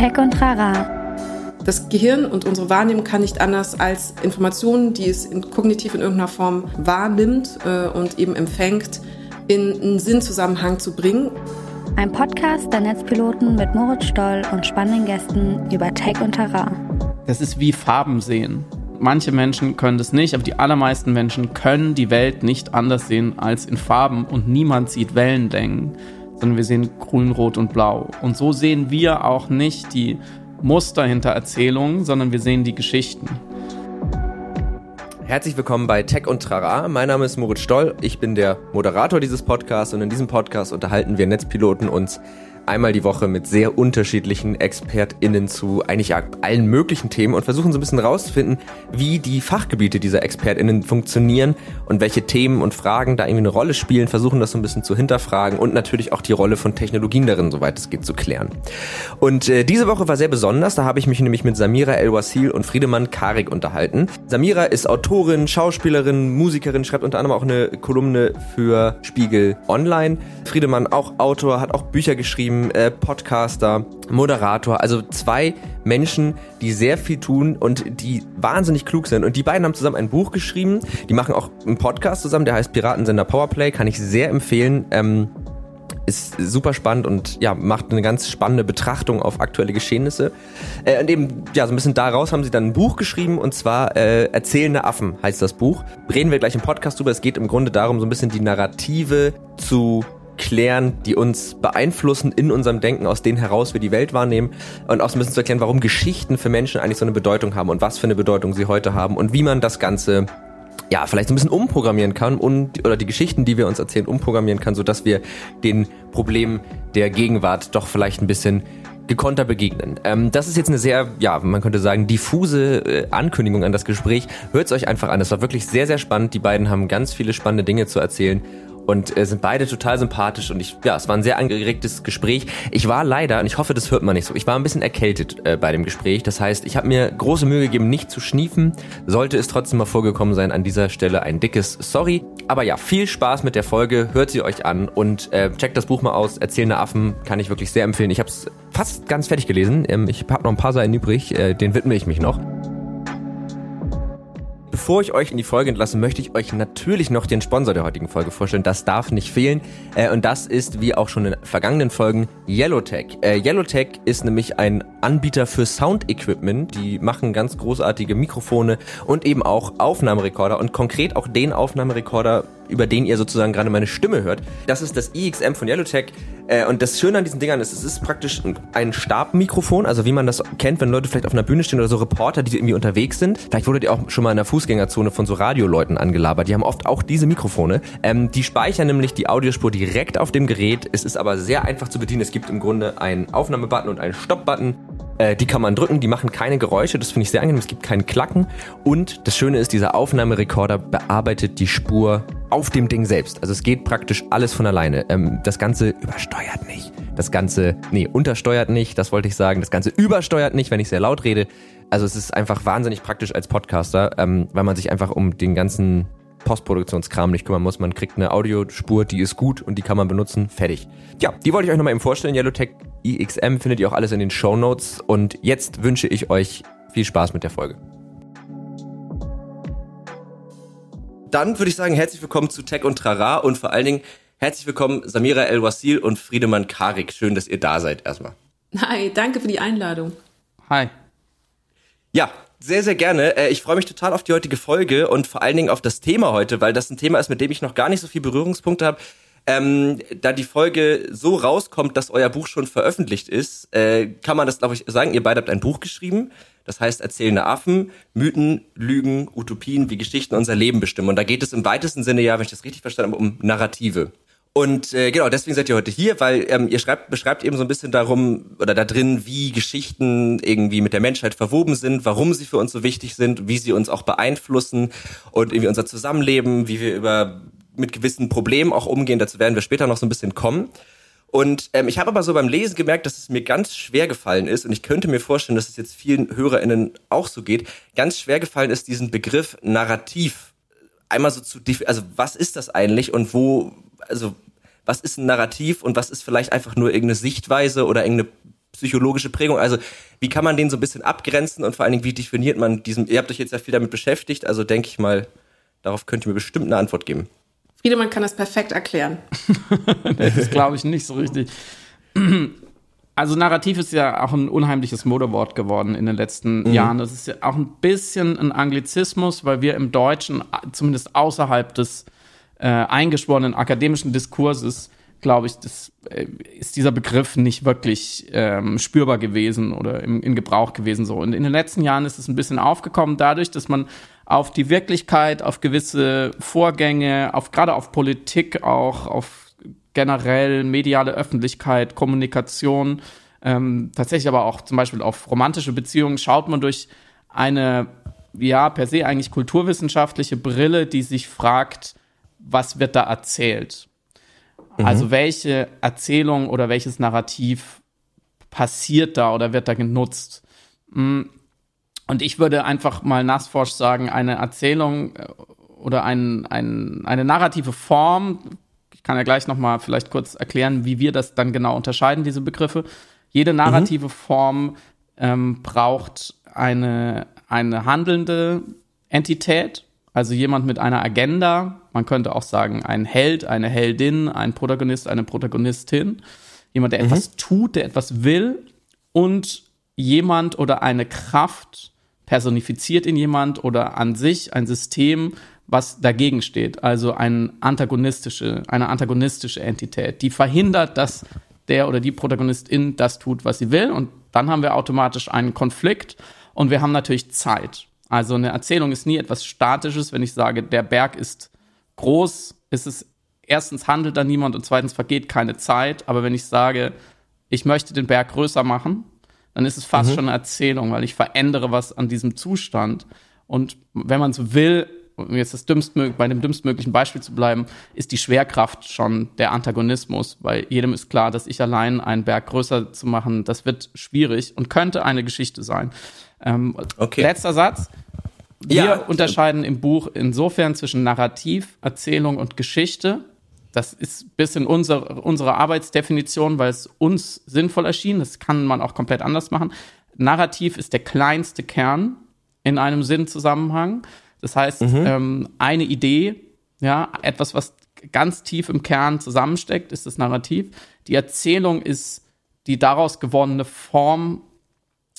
Tech und Rara. Das Gehirn und unsere Wahrnehmung kann nicht anders als Informationen, die es in, kognitiv in irgendeiner Form wahrnimmt äh, und eben empfängt, in einen Sinnzusammenhang zu bringen. Ein Podcast der Netzpiloten mit Moritz Stoll und spannenden Gästen über Tech und Terrain. Das ist wie Farben sehen. Manche Menschen können das nicht, aber die allermeisten Menschen können die Welt nicht anders sehen als in Farben und niemand sieht Wellenlängen, sondern wir sehen grün, rot und blau. Und so sehen wir auch nicht die Muster hinter Erzählungen, sondern wir sehen die Geschichten. Herzlich willkommen bei Tech und Trara. Mein Name ist Moritz Stoll. Ich bin der Moderator dieses Podcasts und in diesem Podcast unterhalten wir Netzpiloten uns einmal die Woche mit sehr unterschiedlichen ExpertInnen zu eigentlich allen möglichen Themen und versuchen so ein bisschen rauszufinden, wie die Fachgebiete dieser ExpertInnen funktionieren und welche Themen und Fragen da irgendwie eine Rolle spielen, versuchen das so ein bisschen zu hinterfragen und natürlich auch die Rolle von Technologien darin, soweit es geht, zu klären. Und äh, diese Woche war sehr besonders, da habe ich mich nämlich mit Samira El-Wasil und Friedemann Karik unterhalten. Samira ist Autorin, Schauspielerin, Musikerin, schreibt unter anderem auch eine Kolumne für Spiegel Online. Friedemann auch Autor, hat auch Bücher geschrieben, äh, Podcaster, Moderator, also zwei Menschen, die sehr viel tun und die wahnsinnig klug sind. Und die beiden haben zusammen ein Buch geschrieben. Die machen auch einen Podcast zusammen, der heißt Piratensender Powerplay, kann ich sehr empfehlen. Ähm, ist super spannend und ja, macht eine ganz spannende Betrachtung auf aktuelle Geschehnisse. Äh, und eben, ja, so ein bisschen daraus haben sie dann ein Buch geschrieben und zwar äh, Erzählende Affen heißt das Buch. Reden wir gleich im Podcast drüber. Es geht im Grunde darum, so ein bisschen die Narrative zu klären, die uns beeinflussen in unserem Denken, aus denen heraus wir die Welt wahrnehmen und auch ein bisschen zu erklären, warum Geschichten für Menschen eigentlich so eine Bedeutung haben und was für eine Bedeutung sie heute haben und wie man das Ganze ja, vielleicht ein bisschen umprogrammieren kann und oder die Geschichten, die wir uns erzählen, umprogrammieren kann, so dass wir den Problemen der Gegenwart doch vielleicht ein bisschen gekonter begegnen. Ähm, das ist jetzt eine sehr, ja, man könnte sagen, diffuse äh, Ankündigung an das Gespräch. Hört es euch einfach an. Es war wirklich sehr, sehr spannend. Die beiden haben ganz viele spannende Dinge zu erzählen und äh, sind beide total sympathisch und ich, ja, es war ein sehr angeregtes Gespräch. Ich war leider, und ich hoffe, das hört man nicht so, ich war ein bisschen erkältet äh, bei dem Gespräch. Das heißt, ich habe mir große Mühe gegeben, nicht zu schniefen. Sollte es trotzdem mal vorgekommen sein, an dieser Stelle ein dickes Sorry. Aber ja, viel Spaß mit der Folge, hört sie euch an und äh, checkt das Buch mal aus. Erzählende Affen kann ich wirklich sehr empfehlen. Ich habe es fast ganz fertig gelesen. Ähm, ich habe noch ein paar Seiten übrig, äh, den widme ich mich noch. Bevor ich euch in die Folge entlasse, möchte ich euch natürlich noch den Sponsor der heutigen Folge vorstellen. Das darf nicht fehlen. Äh, und das ist, wie auch schon in vergangenen Folgen, Yellowtech. Äh, Yellowtech ist nämlich ein Anbieter für Sound-Equipment. Die machen ganz großartige Mikrofone und eben auch Aufnahmerekorder und konkret auch den Aufnahmerekorder, über den ihr sozusagen gerade meine Stimme hört. Das ist das IXM von Yellowtech. Äh, und das Schöne an diesen Dingern ist, es ist praktisch ein Stabmikrofon, also wie man das kennt, wenn Leute vielleicht auf einer Bühne stehen oder so Reporter, die irgendwie unterwegs sind. Vielleicht wurdet ihr auch schon mal in der Fußgängerzone von so Radioleuten angelabert. Die haben oft auch diese Mikrofone. Ähm, die speichern nämlich die Audiospur direkt auf dem Gerät. Es ist aber sehr einfach zu bedienen. Es gibt im Grunde einen Aufnahmebutton und einen Stopp-Button. Äh, die kann man drücken, die machen keine Geräusche, das finde ich sehr angenehm, es gibt keinen Klacken. Und das Schöne ist, dieser Aufnahmerekorder bearbeitet die Spur auf dem Ding selbst. Also es geht praktisch alles von alleine. Ähm, das Ganze übersteuert nicht. Das Ganze, nee, untersteuert nicht, das wollte ich sagen. Das Ganze übersteuert nicht, wenn ich sehr laut rede. Also es ist einfach wahnsinnig praktisch als Podcaster, ähm, weil man sich einfach um den ganzen Postproduktionskram nicht kümmern muss. Man kriegt eine Audiospur, die ist gut und die kann man benutzen. Fertig. Ja, die wollte ich euch nochmal eben vorstellen. Yellowtech IXM findet ihr auch alles in den Show Notes. Und jetzt wünsche ich euch viel Spaß mit der Folge. Dann würde ich sagen, herzlich willkommen zu Tech und Trara und vor allen Dingen herzlich willkommen Samira El-Wasil und Friedemann Karik. Schön, dass ihr da seid erstmal. Hi, danke für die Einladung. Hi. Ja, sehr, sehr gerne. Äh, ich freue mich total auf die heutige Folge und vor allen Dingen auf das Thema heute, weil das ein Thema ist, mit dem ich noch gar nicht so viel Berührungspunkte habe. Ähm, da die Folge so rauskommt, dass euer Buch schon veröffentlicht ist, äh, kann man das, glaube ich, sagen. Ihr beide habt ein Buch geschrieben. Das heißt Erzählende Affen, Mythen, Lügen, Utopien, wie Geschichten unser Leben bestimmen. Und da geht es im weitesten Sinne ja, wenn ich das richtig verstanden habe, um Narrative. Und äh, genau, deswegen seid ihr heute hier, weil ähm, ihr schreibt, beschreibt eben so ein bisschen darum oder da drin, wie Geschichten irgendwie mit der Menschheit verwoben sind, warum sie für uns so wichtig sind, wie sie uns auch beeinflussen und irgendwie unser Zusammenleben, wie wir über mit gewissen Problemen auch umgehen. Dazu werden wir später noch so ein bisschen kommen. Und ähm, ich habe aber so beim Lesen gemerkt, dass es mir ganz schwer gefallen ist, und ich könnte mir vorstellen, dass es jetzt vielen HörerInnen auch so geht, ganz schwer gefallen ist, diesen Begriff Narrativ einmal so zu, also was ist das eigentlich und wo, also was ist ein Narrativ und was ist vielleicht einfach nur irgendeine Sichtweise oder irgendeine psychologische Prägung? Also wie kann man den so ein bisschen abgrenzen und vor allen Dingen, wie definiert man diesen, ihr habt euch jetzt ja viel damit beschäftigt, also denke ich mal, darauf könnt ihr mir bestimmt eine Antwort geben. Friedemann kann das perfekt erklären. das ist, glaube ich, nicht so richtig. Also Narrativ ist ja auch ein unheimliches Modewort geworden in den letzten mhm. Jahren. Das ist ja auch ein bisschen ein Anglizismus, weil wir im Deutschen, zumindest außerhalb des äh, eingeschworenen akademischen Diskurses, glaube ich, das, äh, ist dieser Begriff nicht wirklich ähm, spürbar gewesen oder im, in Gebrauch gewesen. So. Und in den letzten Jahren ist es ein bisschen aufgekommen, dadurch, dass man auf die Wirklichkeit, auf gewisse Vorgänge, auf gerade auf Politik auch, auf generell mediale Öffentlichkeit, Kommunikation, ähm, tatsächlich aber auch zum Beispiel auf romantische Beziehungen schaut man durch eine, ja, per se eigentlich kulturwissenschaftliche Brille, die sich fragt, was wird da erzählt? Mhm. Also welche Erzählung oder welches Narrativ passiert da oder wird da genutzt? Und ich würde einfach mal nassforsch sagen, eine Erzählung äh, oder ein, ein, eine narrative Form, ich kann ja gleich noch mal vielleicht kurz erklären, wie wir das dann genau unterscheiden, diese Begriffe. Jede narrative mhm. Form ähm, braucht eine, eine handelnde Entität, also jemand mit einer Agenda. Man könnte auch sagen, ein Held, eine Heldin, ein Protagonist, eine Protagonistin. Jemand, der mhm. etwas tut, der etwas will und jemand oder eine Kraft personifiziert in jemand oder an sich ein System, was dagegen steht. Also ein antagonistische, eine antagonistische Entität, die verhindert, dass der oder die Protagonistin das tut, was sie will. Und dann haben wir automatisch einen Konflikt und wir haben natürlich Zeit. Also eine Erzählung ist nie etwas Statisches. Wenn ich sage, der Berg ist groß, ist es erstens handelt da niemand und zweitens vergeht keine Zeit. Aber wenn ich sage, ich möchte den Berg größer machen, dann ist es fast mhm. schon eine Erzählung, weil ich verändere was an diesem Zustand. Und wenn man so will, um jetzt das dümmstmög bei dem dümmstmöglichen Beispiel zu bleiben, ist die Schwerkraft schon der Antagonismus, weil jedem ist klar, dass ich allein einen Berg größer zu machen, das wird schwierig und könnte eine Geschichte sein. Ähm, okay. Letzter Satz. Wir ja. unterscheiden im Buch insofern zwischen Narrativ, Erzählung und Geschichte. Das ist ein bisschen unsere, unsere Arbeitsdefinition, weil es uns sinnvoll erschien. Das kann man auch komplett anders machen. Narrativ ist der kleinste Kern in einem Sinnzusammenhang. Das heißt, mhm. ähm, eine Idee, ja, etwas, was ganz tief im Kern zusammensteckt, ist das Narrativ. Die Erzählung ist die daraus gewonnene Form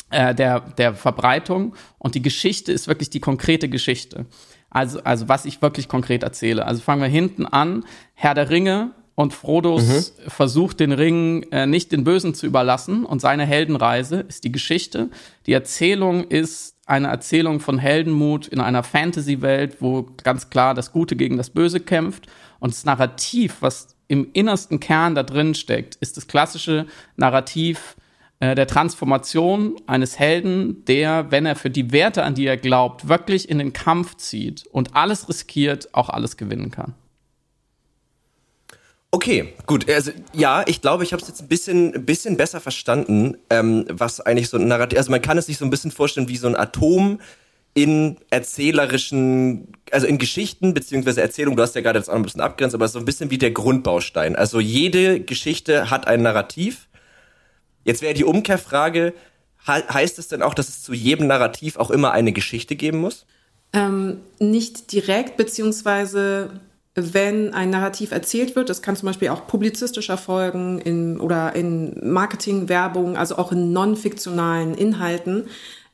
äh, der, der Verbreitung und die Geschichte ist wirklich die konkrete Geschichte. Also, also was ich wirklich konkret erzähle. Also fangen wir hinten an. Herr der Ringe und Frodos mhm. versucht den Ring äh, nicht den Bösen zu überlassen und seine Heldenreise ist die Geschichte. Die Erzählung ist eine Erzählung von Heldenmut in einer Fantasy-Welt, wo ganz klar das Gute gegen das Böse kämpft. Und das Narrativ, was im innersten Kern da drin steckt, ist das klassische Narrativ äh, der Transformation eines Helden, der, wenn er für die Werte, an die er glaubt, wirklich in den Kampf zieht und alles riskiert, auch alles gewinnen kann. Okay, gut. Also ja, ich glaube, ich habe es jetzt ein bisschen, ein bisschen besser verstanden, ähm, was eigentlich so ein Narrativ. Also man kann es sich so ein bisschen vorstellen wie so ein Atom in erzählerischen, also in Geschichten beziehungsweise Erzählungen. Du hast ja gerade das auch ein bisschen abgrenzt, aber so ein bisschen wie der Grundbaustein. Also jede Geschichte hat ein Narrativ. Jetzt wäre die Umkehrfrage: Heißt es denn auch, dass es zu jedem Narrativ auch immer eine Geschichte geben muss? Ähm, nicht direkt, beziehungsweise wenn ein Narrativ erzählt wird, das kann zum Beispiel auch publizistisch erfolgen in, oder in Marketing, Werbung, also auch in non-fiktionalen Inhalten,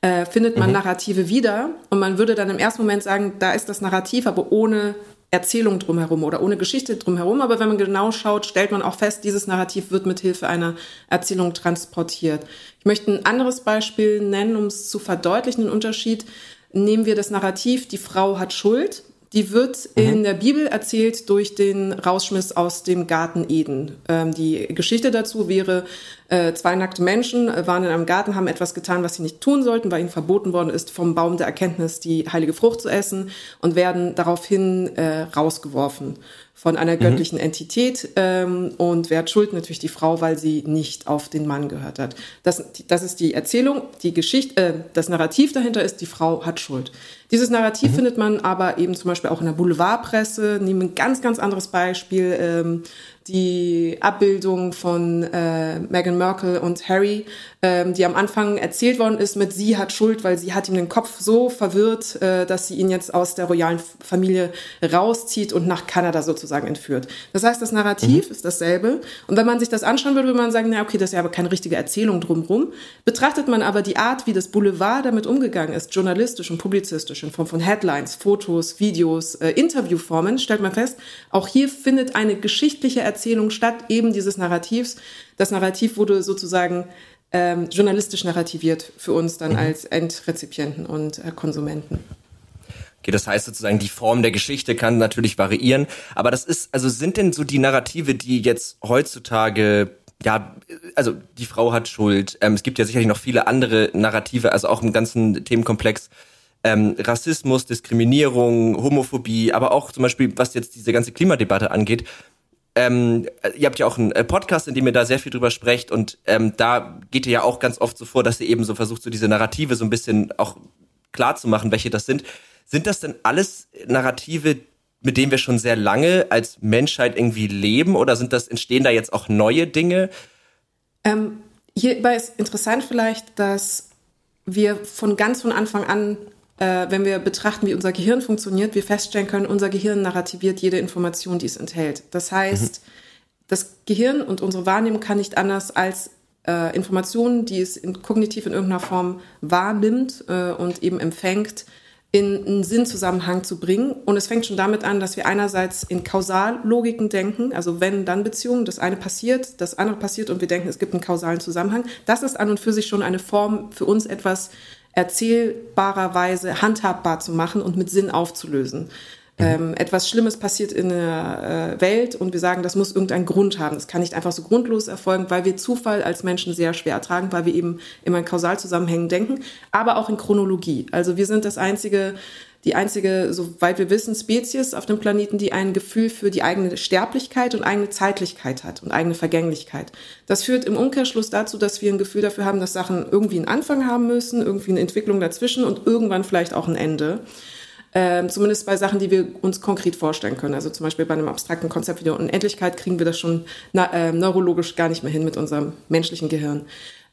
äh, findet man mhm. Narrative wieder und man würde dann im ersten Moment sagen, da ist das Narrativ, aber ohne Erzählung drumherum oder ohne Geschichte drumherum. Aber wenn man genau schaut, stellt man auch fest, dieses Narrativ wird mit Hilfe einer Erzählung transportiert. Ich möchte ein anderes Beispiel nennen, um es zu verdeutlichen, den Unterschied. Nehmen wir das Narrativ, die Frau hat Schuld die wird mhm. in der Bibel erzählt durch den Rausschmiss aus dem Garten Eden. Ähm, die Geschichte dazu wäre, äh, zwei nackte Menschen äh, waren in einem Garten, haben etwas getan, was sie nicht tun sollten, weil ihnen verboten worden ist, vom Baum der Erkenntnis die heilige Frucht zu essen und werden daraufhin äh, rausgeworfen von einer mhm. göttlichen mhm. Entität ähm, und wer hat Schuld? Natürlich die Frau, weil sie nicht auf den Mann gehört hat. Das, das ist die Erzählung, die Geschichte, äh, das Narrativ dahinter ist, die Frau hat Schuld. Dieses Narrativ mhm. findet man aber eben zum Beispiel auch in der Boulevardpresse. Nehmen wir ein ganz, ganz anderes Beispiel. Ähm, die Abbildung von äh, Meghan Merkel und Harry, ähm, die am Anfang erzählt worden ist mit sie hat Schuld, weil sie hat ihm den Kopf so verwirrt, äh, dass sie ihn jetzt aus der royalen Familie rauszieht und nach Kanada sozusagen entführt. Das heißt, das Narrativ mhm. ist dasselbe. Und wenn man sich das anschauen würde, würde man sagen, na okay, das ist ja aber keine richtige Erzählung drumherum. Betrachtet man aber die Art, wie das Boulevard damit umgegangen ist, journalistisch und publizistisch in Form von Headlines, Fotos, Videos, äh, Interviewformen, stellt man fest, auch hier findet eine geschichtliche Erzählung statt, eben dieses Narrativs. Das Narrativ wurde sozusagen ähm, journalistisch narrativiert für uns dann mhm. als Endrezipienten und äh, Konsumenten. Okay, das heißt sozusagen, die Form der Geschichte kann natürlich variieren, aber das ist, also sind denn so die Narrative, die jetzt heutzutage ja, also die Frau hat Schuld. Ähm, es gibt ja sicherlich noch viele andere Narrative, also auch im ganzen Themenkomplex ähm, Rassismus, Diskriminierung, Homophobie, aber auch zum Beispiel, was jetzt diese ganze Klimadebatte angeht. Ähm, ihr habt ja auch einen äh, Podcast, in dem ihr da sehr viel drüber sprecht und ähm, da geht ihr ja auch ganz oft so vor, dass ihr eben so versucht, so diese Narrative so ein bisschen auch klar zu machen, welche das sind. Sind das denn alles Narrative, mit denen wir schon sehr lange als Menschheit irgendwie leben oder sind das, entstehen da jetzt auch neue Dinge? Ähm, hierbei ist interessant vielleicht, dass wir von ganz von Anfang an äh, wenn wir betrachten, wie unser Gehirn funktioniert, wir feststellen können, unser Gehirn narrativiert jede Information, die es enthält. Das heißt, mhm. das Gehirn und unsere Wahrnehmung kann nicht anders als äh, Informationen, die es in, kognitiv in irgendeiner Form wahrnimmt äh, und eben empfängt, in einen Sinnzusammenhang zu bringen. Und es fängt schon damit an, dass wir einerseits in Kausallogiken denken, also wenn dann Beziehungen, das eine passiert, das andere passiert und wir denken, es gibt einen kausalen Zusammenhang. Das ist an und für sich schon eine Form für uns etwas erzählbarerweise handhabbar zu machen und mit Sinn aufzulösen. Mhm. Ähm, etwas Schlimmes passiert in der äh, Welt und wir sagen, das muss irgendeinen Grund haben. Das kann nicht einfach so grundlos erfolgen, weil wir Zufall als Menschen sehr schwer ertragen, weil wir eben immer in Kausalzusammenhängen denken, aber auch in Chronologie. Also wir sind das einzige die einzige, soweit wir wissen, Spezies auf dem Planeten, die ein Gefühl für die eigene Sterblichkeit und eigene Zeitlichkeit hat und eigene Vergänglichkeit. Das führt im Umkehrschluss dazu, dass wir ein Gefühl dafür haben, dass Sachen irgendwie einen Anfang haben müssen, irgendwie eine Entwicklung dazwischen und irgendwann vielleicht auch ein Ende. Ähm, zumindest bei Sachen, die wir uns konkret vorstellen können. Also zum Beispiel bei einem abstrakten Konzept wie der Unendlichkeit kriegen wir das schon na, äh, neurologisch gar nicht mehr hin mit unserem menschlichen Gehirn.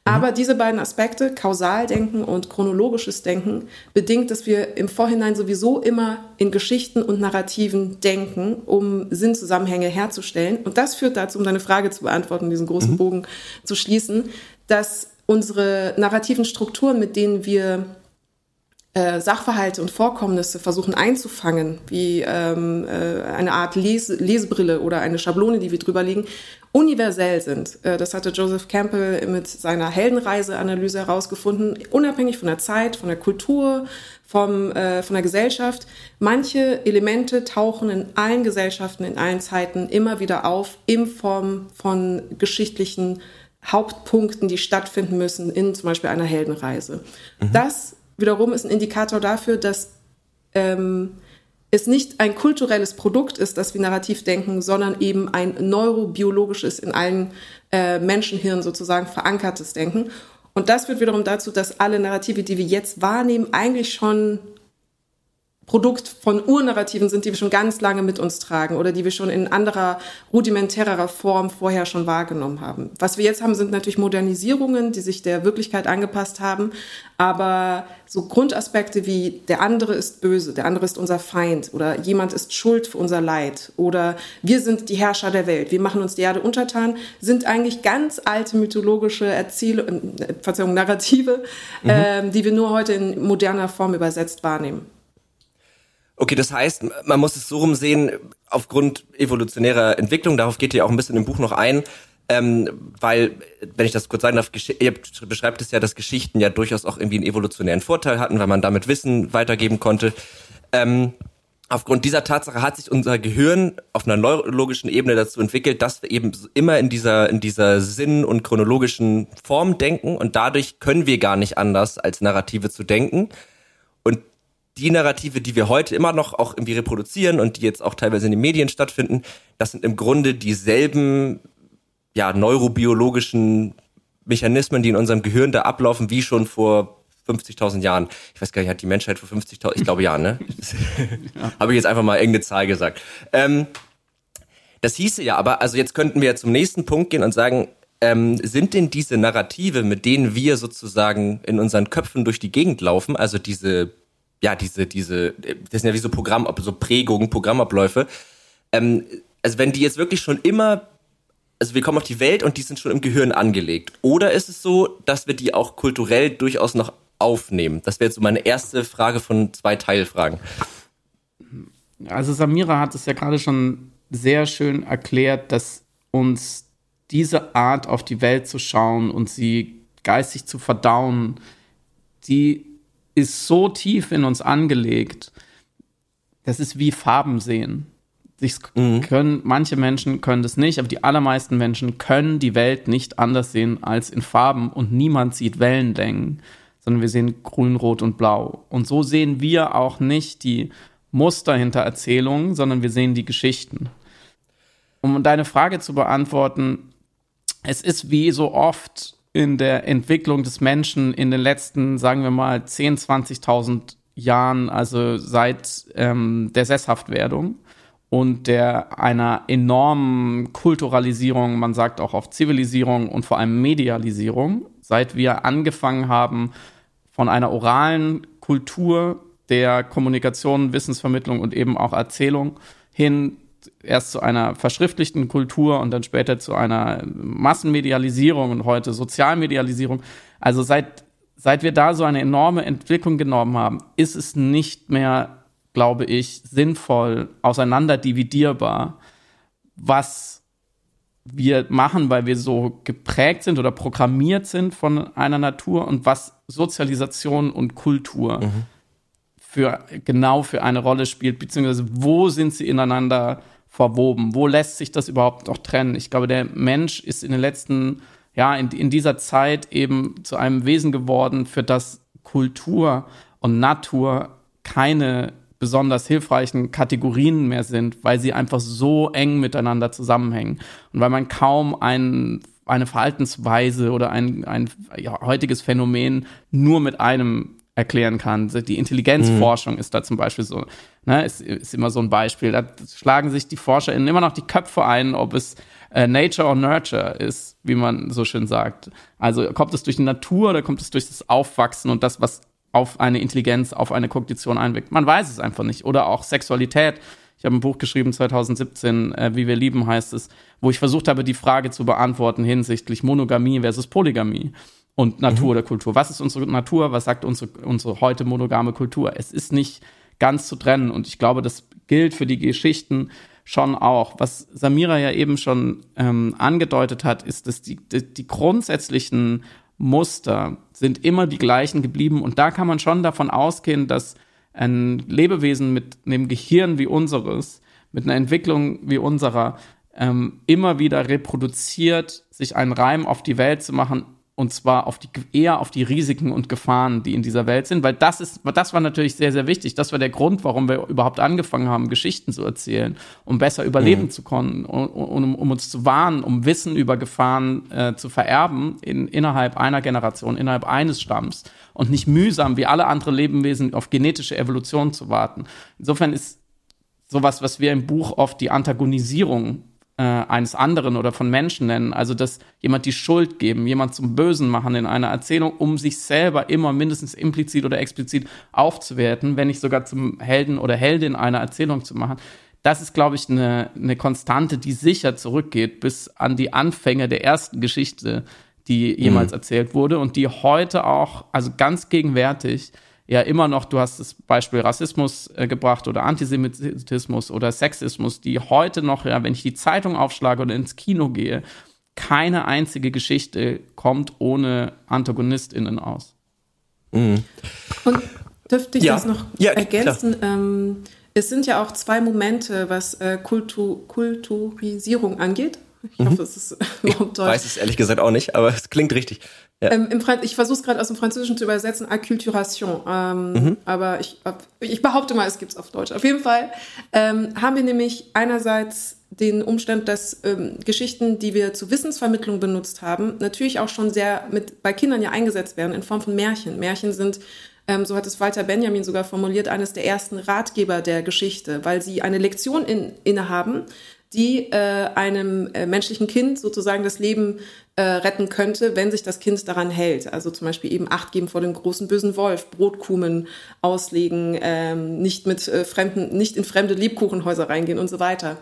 Aber diese beiden Aspekte, Kausaldenken und chronologisches Denken, bedingt, dass wir im Vorhinein sowieso immer in Geschichten und Narrativen denken, um Sinnzusammenhänge herzustellen. Und das führt dazu, um deine Frage zu beantworten, diesen großen mhm. Bogen zu schließen, dass unsere narrativen Strukturen, mit denen wir äh, Sachverhalte und Vorkommnisse versuchen einzufangen, wie ähm, äh, eine Art Lese Lesebrille oder eine Schablone, die wir drüber legen, universell sind. Äh, das hatte Joseph Campbell mit seiner Heldenreise-Analyse herausgefunden, unabhängig von der Zeit, von der Kultur, vom, äh, von der Gesellschaft. Manche Elemente tauchen in allen Gesellschaften, in allen Zeiten immer wieder auf, in Form von geschichtlichen Hauptpunkten, die stattfinden müssen in zum Beispiel einer Heldenreise. Mhm. Das wiederum ist ein Indikator dafür, dass ähm, es nicht ein kulturelles Produkt ist, das wir narrativ denken, sondern eben ein neurobiologisches, in allen äh, Menschenhirnen sozusagen verankertes Denken. Und das führt wiederum dazu, dass alle Narrative, die wir jetzt wahrnehmen, eigentlich schon Produkt von Urnarrativen sind, die wir schon ganz lange mit uns tragen oder die wir schon in anderer, rudimentärer Form vorher schon wahrgenommen haben. Was wir jetzt haben, sind natürlich Modernisierungen, die sich der Wirklichkeit angepasst haben, aber so Grundaspekte wie der andere ist böse, der andere ist unser Feind oder jemand ist schuld für unser Leid oder wir sind die Herrscher der Welt, wir machen uns die Erde untertan, sind eigentlich ganz alte mythologische Erzählungen, äh, Verzeihung, Narrative, mhm. äh, die wir nur heute in moderner Form übersetzt wahrnehmen. Okay, das heißt, man muss es so rumsehen, aufgrund evolutionärer Entwicklung, darauf geht ihr auch ein bisschen im Buch noch ein, ähm, weil, wenn ich das kurz sagen darf, ihr beschreibt es ja, dass Geschichten ja durchaus auch irgendwie einen evolutionären Vorteil hatten, weil man damit Wissen weitergeben konnte. Ähm, aufgrund dieser Tatsache hat sich unser Gehirn auf einer neurologischen Ebene dazu entwickelt, dass wir eben immer in dieser, in dieser Sinn- und chronologischen Form denken und dadurch können wir gar nicht anders, als Narrative zu denken. Die Narrative, die wir heute immer noch auch irgendwie reproduzieren und die jetzt auch teilweise in den Medien stattfinden, das sind im Grunde dieselben ja, neurobiologischen Mechanismen, die in unserem Gehirn da ablaufen, wie schon vor 50.000 Jahren. Ich weiß gar nicht, hat die Menschheit vor 50.000, ich glaube ja, ne? ja. Habe ich jetzt einfach mal irgendeine Zahl gesagt. Ähm, Das hieße ja aber, also jetzt könnten wir zum nächsten Punkt gehen und sagen, ähm, sind denn diese Narrative, mit denen wir sozusagen in unseren Köpfen durch die Gegend laufen, also diese, ja, diese, diese, das sind ja wie so Programm, so Prägungen, Programmabläufe, ähm, also wenn die jetzt wirklich schon immer, also wir kommen auf die Welt und die sind schon im Gehirn angelegt, oder ist es so, dass wir die auch kulturell durchaus noch aufnehmen? Das wäre jetzt so meine erste Frage von zwei Teilfragen. Also Samira hat es ja gerade schon sehr schön erklärt, dass uns diese Art auf die Welt zu schauen und sie geistig zu verdauen, die ist so tief in uns angelegt. Das ist wie Farben sehen. Mhm. können, manche Menschen können das nicht, aber die allermeisten Menschen können die Welt nicht anders sehen als in Farben und niemand sieht Wellenlängen, sondern wir sehen grün, rot und blau. Und so sehen wir auch nicht die Muster hinter Erzählungen, sondern wir sehen die Geschichten. Um deine Frage zu beantworten, es ist wie so oft in der Entwicklung des Menschen in den letzten, sagen wir mal, 10.000, 20.000 Jahren, also seit ähm, der Sesshaftwerdung und der einer enormen Kulturalisierung, man sagt auch auf Zivilisierung und vor allem Medialisierung, seit wir angefangen haben, von einer oralen Kultur der Kommunikation, Wissensvermittlung und eben auch Erzählung hin erst zu einer verschriftlichten Kultur und dann später zu einer Massenmedialisierung und heute Sozialmedialisierung. Also seit, seit wir da so eine enorme Entwicklung genommen haben, ist es nicht mehr, glaube ich, sinnvoll, auseinanderdividierbar, was wir machen, weil wir so geprägt sind oder programmiert sind von einer Natur und was Sozialisation und Kultur mhm für genau für eine Rolle spielt, beziehungsweise wo sind sie ineinander verwoben? Wo lässt sich das überhaupt noch trennen? Ich glaube, der Mensch ist in den letzten, ja, in, in dieser Zeit eben zu einem Wesen geworden, für das Kultur und Natur keine besonders hilfreichen Kategorien mehr sind, weil sie einfach so eng miteinander zusammenhängen und weil man kaum ein, eine Verhaltensweise oder ein, ein ja, heutiges Phänomen nur mit einem erklären kann. Die Intelligenzforschung mhm. ist da zum Beispiel so, ne, ist, ist immer so ein Beispiel. Da schlagen sich die ForscherInnen immer noch die Köpfe ein, ob es äh, Nature or Nurture ist, wie man so schön sagt. Also kommt es durch die Natur oder kommt es durch das Aufwachsen und das, was auf eine Intelligenz, auf eine Kognition einwirkt? Man weiß es einfach nicht. Oder auch Sexualität. Ich habe ein Buch geschrieben, 2017, äh, Wie wir lieben heißt es, wo ich versucht habe, die Frage zu beantworten hinsichtlich Monogamie versus Polygamie und Natur mhm. oder Kultur. Was ist unsere Natur? Was sagt unsere, unsere heute monogame Kultur? Es ist nicht ganz zu trennen und ich glaube, das gilt für die Geschichten schon auch. Was Samira ja eben schon ähm, angedeutet hat, ist, dass die, die, die grundsätzlichen Muster sind immer die gleichen geblieben und da kann man schon davon ausgehen, dass ein Lebewesen mit einem Gehirn wie unseres, mit einer Entwicklung wie unserer, ähm, immer wieder reproduziert, sich einen Reim auf die Welt zu machen, und zwar auf die, eher auf die Risiken und Gefahren, die in dieser Welt sind, weil das ist, das war natürlich sehr, sehr wichtig. Das war der Grund, warum wir überhaupt angefangen haben, Geschichten zu erzählen, um besser überleben mhm. zu können, um, um, uns zu warnen, um Wissen über Gefahren äh, zu vererben in, innerhalb einer Generation, innerhalb eines Stamms und nicht mühsam wie alle anderen Lebewesen auf genetische Evolution zu warten. Insofern ist sowas, was wir im Buch oft die Antagonisierung äh, eines anderen oder von Menschen nennen. Also, dass jemand die Schuld geben, jemand zum Bösen machen in einer Erzählung, um sich selber immer mindestens implizit oder explizit aufzuwerten, wenn nicht sogar zum Helden oder Heldin einer Erzählung zu machen. Das ist, glaube ich, eine, eine Konstante, die sicher zurückgeht bis an die Anfänge der ersten Geschichte, die jemals mhm. erzählt wurde und die heute auch, also ganz gegenwärtig, ja immer noch, du hast das Beispiel Rassismus äh, gebracht oder Antisemitismus oder Sexismus, die heute noch, ja, wenn ich die Zeitung aufschlage oder ins Kino gehe, keine einzige Geschichte kommt ohne AntagonistInnen aus. Mhm. Und dürfte ich ja. das noch ja, ergänzen? Ähm, es sind ja auch zwei Momente, was äh, Kultu Kulturisierung angeht. Ich mhm. hoffe, es ist überhaupt deutsch. Ich weiß es ehrlich gesagt auch nicht, aber es klingt richtig. Ja. Ähm, im ich versuche es gerade aus dem Französischen zu übersetzen, Acculturation. Ähm, mhm. Aber ich, ich behaupte mal, es gibt es auf Deutsch. Auf jeden Fall ähm, haben wir nämlich einerseits den Umstand, dass ähm, Geschichten, die wir zur Wissensvermittlung benutzt haben, natürlich auch schon sehr mit bei Kindern ja eingesetzt werden in Form von Märchen. Märchen sind ähm, so hat es Walter Benjamin sogar formuliert, eines der ersten Ratgeber der Geschichte, weil sie eine Lektion in, innehaben, die äh, einem äh, menschlichen Kind sozusagen das Leben äh, retten könnte, wenn sich das Kind daran hält. Also zum Beispiel eben Acht geben vor dem großen bösen Wolf, Brotkumen auslegen, ähm, nicht mit äh, fremden, nicht in fremde Lebkuchenhäuser reingehen und so weiter.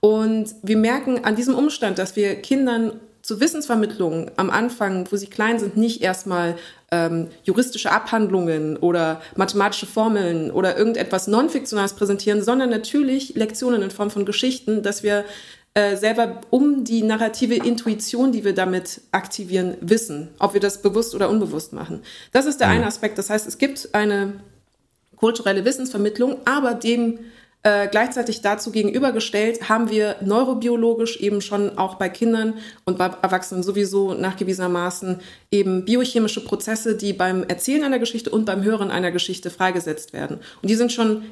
Und wir merken an diesem Umstand, dass wir Kindern zur Wissensvermittlung am Anfang, wo sie klein sind, nicht erstmal ähm, juristische Abhandlungen oder mathematische Formeln oder irgendetwas Non-Fiktionales präsentieren, sondern natürlich Lektionen in Form von Geschichten, dass wir äh, selber um die narrative Intuition, die wir damit aktivieren, wissen, ob wir das bewusst oder unbewusst machen. Das ist der mhm. eine Aspekt. Das heißt, es gibt eine kulturelle Wissensvermittlung, aber dem äh, gleichzeitig dazu gegenübergestellt haben wir neurobiologisch eben schon auch bei Kindern und bei Erwachsenen sowieso nachgewiesenermaßen eben biochemische Prozesse, die beim Erzählen einer Geschichte und beim Hören einer Geschichte freigesetzt werden. Und die sind schon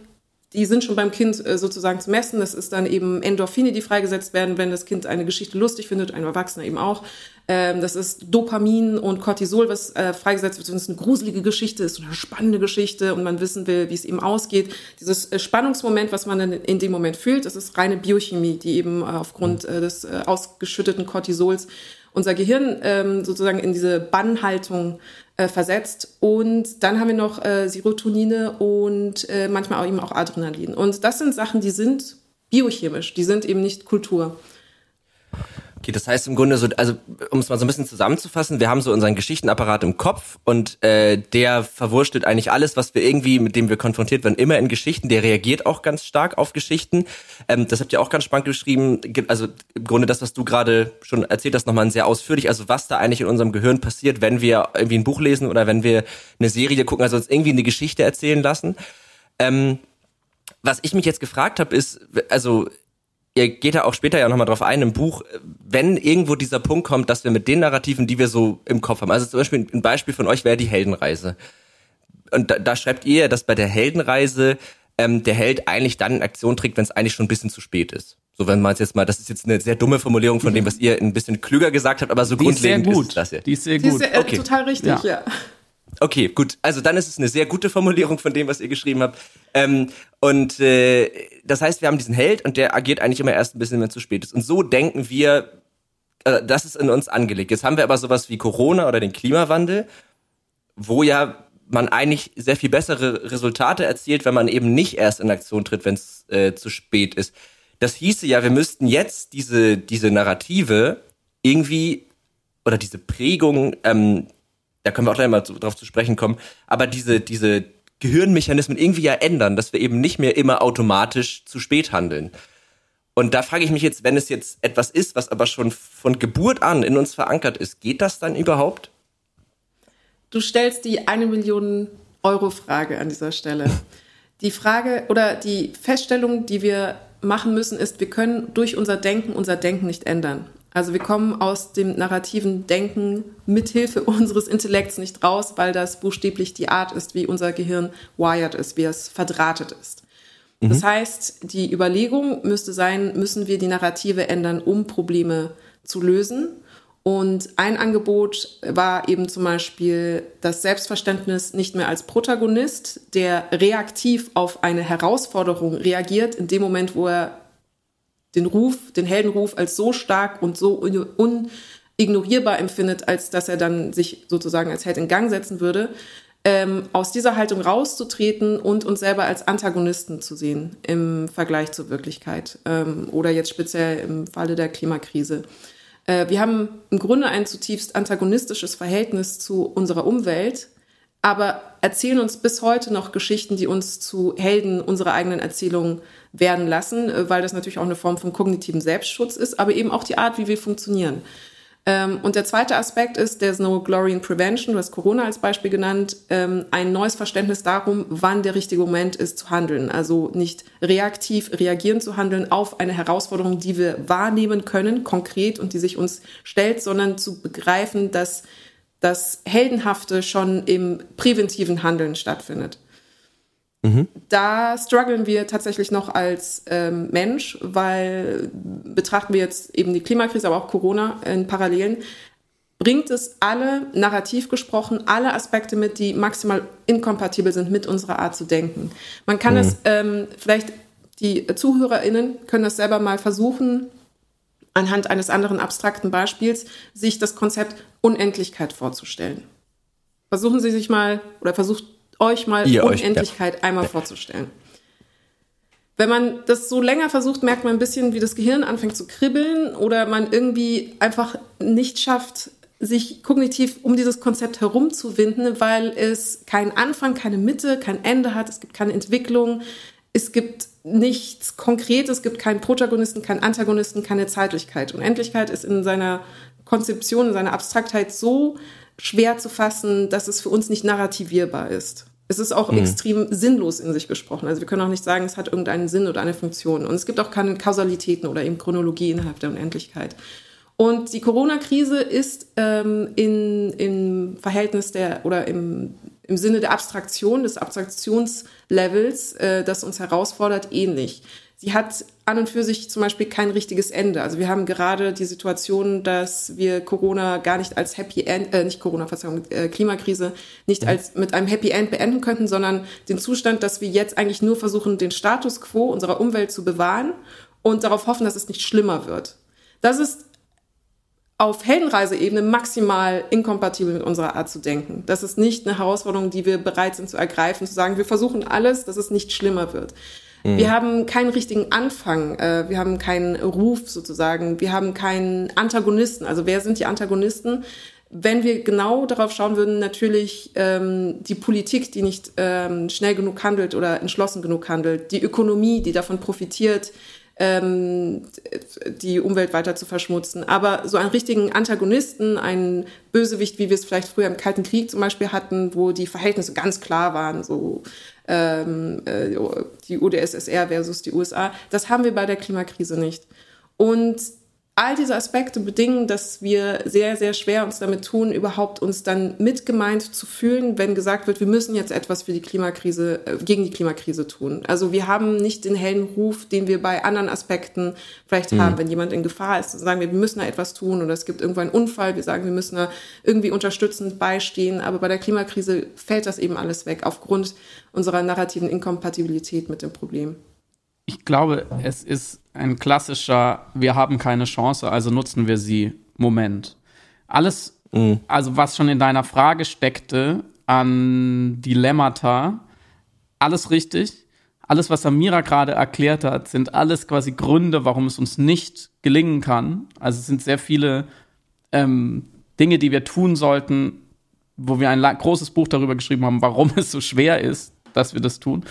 die sind schon beim Kind äh, sozusagen zu messen. Das ist dann eben Endorphine, die freigesetzt werden, wenn das Kind eine Geschichte lustig findet, ein Erwachsener eben auch. Ähm, das ist Dopamin und Cortisol, was äh, freigesetzt wird, wenn es eine gruselige Geschichte ist, eine spannende Geschichte und man wissen will, wie es eben ausgeht. Dieses äh, Spannungsmoment, was man dann in dem Moment fühlt, das ist reine Biochemie, die eben aufgrund des ausgeschütteten Cortisols unser Gehirn ähm, sozusagen in diese Bannhaltung äh, versetzt. Und dann haben wir noch äh, Serotonine und äh, manchmal auch eben auch Adrenalin. Und das sind Sachen, die sind biochemisch, die sind eben nicht Kultur. Okay, das heißt im Grunde so, also um es mal so ein bisschen zusammenzufassen, wir haben so unseren Geschichtenapparat im Kopf und äh, der verwurstelt eigentlich alles, was wir irgendwie, mit dem wir konfrontiert werden, immer in Geschichten. Der reagiert auch ganz stark auf Geschichten. Ähm, das habt ihr auch ganz spannend geschrieben. Also im Grunde das, was du gerade schon erzählt hast, nochmal sehr ausführlich. Also was da eigentlich in unserem Gehirn passiert, wenn wir irgendwie ein Buch lesen oder wenn wir eine Serie gucken, also uns irgendwie eine Geschichte erzählen lassen. Ähm, was ich mich jetzt gefragt habe, ist, also ihr geht da auch später ja nochmal drauf ein im Buch, wenn irgendwo dieser Punkt kommt, dass wir mit den Narrativen, die wir so im Kopf haben, also zum Beispiel ein Beispiel von euch wäre die Heldenreise. Und da, da schreibt ihr, dass bei der Heldenreise ähm, der Held eigentlich dann in Aktion trägt, wenn es eigentlich schon ein bisschen zu spät ist. So, wenn man es jetzt mal, das ist jetzt eine sehr dumme Formulierung von dem, was ihr ein bisschen klüger gesagt habt, aber so die grundlegend ist, sehr gut. ist das ja. Die ist sehr gut. Die ist sehr, äh, okay. total richtig, ja. ja. Okay, gut. Also dann ist es eine sehr gute Formulierung von dem, was ihr geschrieben habt. Ähm, und äh, das heißt, wir haben diesen Held und der agiert eigentlich immer erst ein bisschen, wenn es zu spät ist. Und so denken wir, äh, das ist in uns angelegt. Jetzt haben wir aber sowas wie Corona oder den Klimawandel, wo ja man eigentlich sehr viel bessere Resultate erzielt, wenn man eben nicht erst in Aktion tritt, wenn es äh, zu spät ist. Das hieße ja, wir müssten jetzt diese, diese Narrative irgendwie oder diese Prägung ähm, da können wir auch gleich mal drauf zu sprechen kommen, aber diese, diese Gehirnmechanismen irgendwie ja ändern, dass wir eben nicht mehr immer automatisch zu spät handeln. Und da frage ich mich jetzt, wenn es jetzt etwas ist, was aber schon von Geburt an in uns verankert ist, geht das dann überhaupt? Du stellst die eine Million Euro Frage an dieser Stelle. Die Frage oder die Feststellung, die wir machen müssen, ist, wir können durch unser Denken unser Denken nicht ändern. Also wir kommen aus dem narrativen Denken mithilfe unseres Intellekts nicht raus, weil das buchstäblich die Art ist, wie unser Gehirn wired ist, wie es verdrahtet ist. Mhm. Das heißt, die Überlegung müsste sein, müssen wir die Narrative ändern, um Probleme zu lösen? Und ein Angebot war eben zum Beispiel das Selbstverständnis nicht mehr als Protagonist, der reaktiv auf eine Herausforderung reagiert, in dem Moment, wo er den Ruf, den Heldenruf als so stark und so unignorierbar empfindet, als dass er dann sich sozusagen als Held in Gang setzen würde, ähm, aus dieser Haltung rauszutreten und uns selber als Antagonisten zu sehen im Vergleich zur Wirklichkeit ähm, oder jetzt speziell im Falle der Klimakrise. Äh, wir haben im Grunde ein zutiefst antagonistisches Verhältnis zu unserer Umwelt, aber erzählen uns bis heute noch Geschichten, die uns zu Helden unserer eigenen Erzählungen werden lassen, äh, weil das natürlich auch eine Form von kognitiven Selbstschutz ist, aber eben auch die Art, wie wir funktionieren. Ähm, und der zweite Aspekt ist, there's no glory in prevention, du hast Corona als Beispiel genannt, ähm, ein neues Verständnis darum, wann der richtige Moment ist zu handeln. Also nicht reaktiv reagieren zu handeln auf eine Herausforderung, die wir wahrnehmen können, konkret und die sich uns stellt, sondern zu begreifen, dass das Heldenhafte schon im präventiven Handeln stattfindet. Mhm. Da strugglen wir tatsächlich noch als ähm, Mensch, weil betrachten wir jetzt eben die Klimakrise, aber auch Corona in Parallelen, bringt es alle, narrativ gesprochen, alle Aspekte mit, die maximal inkompatibel sind mit unserer Art zu denken. Man kann mhm. es ähm, vielleicht Die ZuhörerInnen können das selber mal versuchen, anhand eines anderen abstrakten Beispiels, sich das Konzept Unendlichkeit vorzustellen. Versuchen Sie sich mal oder versucht euch mal Ihr Unendlichkeit euch, ja. einmal vorzustellen. Wenn man das so länger versucht, merkt man ein bisschen, wie das Gehirn anfängt zu kribbeln oder man irgendwie einfach nicht schafft, sich kognitiv um dieses Konzept herumzuwinden, weil es keinen Anfang, keine Mitte, kein Ende hat, es gibt keine Entwicklung, es gibt nichts Konkretes, es gibt keinen Protagonisten, keinen Antagonisten, keine Zeitlichkeit. Unendlichkeit ist in seiner Konzeption, in seiner Abstraktheit so schwer zu fassen, dass es für uns nicht narrativierbar ist. Es ist auch mhm. extrem sinnlos in sich gesprochen. Also wir können auch nicht sagen, es hat irgendeinen Sinn oder eine Funktion. Und es gibt auch keine Kausalitäten oder eben Chronologie innerhalb der Unendlichkeit. Und die Corona-Krise ist ähm, in, im Verhältnis der oder im, im Sinne der Abstraktion, des Abstraktionslevels, äh, das uns herausfordert, ähnlich sie hat an und für sich zum Beispiel kein richtiges Ende. Also wir haben gerade die Situation, dass wir Corona gar nicht als Happy End, äh, nicht Corona, Verzeihung, äh, Klimakrise nicht als mit einem Happy End beenden könnten, sondern den Zustand, dass wir jetzt eigentlich nur versuchen, den Status quo unserer Umwelt zu bewahren und darauf hoffen, dass es nicht schlimmer wird. Das ist auf Heldenreiseebene maximal inkompatibel mit unserer Art zu denken. Das ist nicht eine Herausforderung, die wir bereit sind zu ergreifen, zu sagen, wir versuchen alles, dass es nicht schlimmer wird. Mhm. Wir haben keinen richtigen Anfang, äh, wir haben keinen Ruf sozusagen, wir haben keinen Antagonisten. Also wer sind die Antagonisten? Wenn wir genau darauf schauen würden, natürlich ähm, die Politik, die nicht ähm, schnell genug handelt oder entschlossen genug handelt, die Ökonomie, die davon profitiert, ähm, die Umwelt weiter zu verschmutzen. Aber so einen richtigen Antagonisten, einen Bösewicht, wie wir es vielleicht früher im Kalten Krieg zum Beispiel hatten, wo die Verhältnisse ganz klar waren, so ähm, äh, die UdSSR versus die USA. Das haben wir bei der Klimakrise nicht. Und all diese Aspekte bedingen, dass wir sehr, sehr schwer uns damit tun, überhaupt uns dann mitgemeint zu fühlen, wenn gesagt wird, wir müssen jetzt etwas für die Klimakrise, äh, gegen die Klimakrise tun. Also wir haben nicht den hellen Ruf, den wir bei anderen Aspekten vielleicht mhm. haben, wenn jemand in Gefahr ist, dann sagen wir, wir müssen da etwas tun oder es gibt irgendwo einen Unfall, wir sagen, wir müssen da irgendwie unterstützend beistehen. Aber bei der Klimakrise fällt das eben alles weg aufgrund unserer narrativen Inkompatibilität mit dem Problem. Ich glaube, es ist ein klassischer, wir haben keine Chance, also nutzen wir sie Moment. Alles, mhm. also was schon in deiner Frage steckte an Dilemmata, alles richtig. Alles, was Samira gerade erklärt hat, sind alles quasi Gründe, warum es uns nicht gelingen kann. Also es sind sehr viele ähm, Dinge, die wir tun sollten, wo wir ein großes Buch darüber geschrieben haben, warum es so schwer ist, dass wir das tun.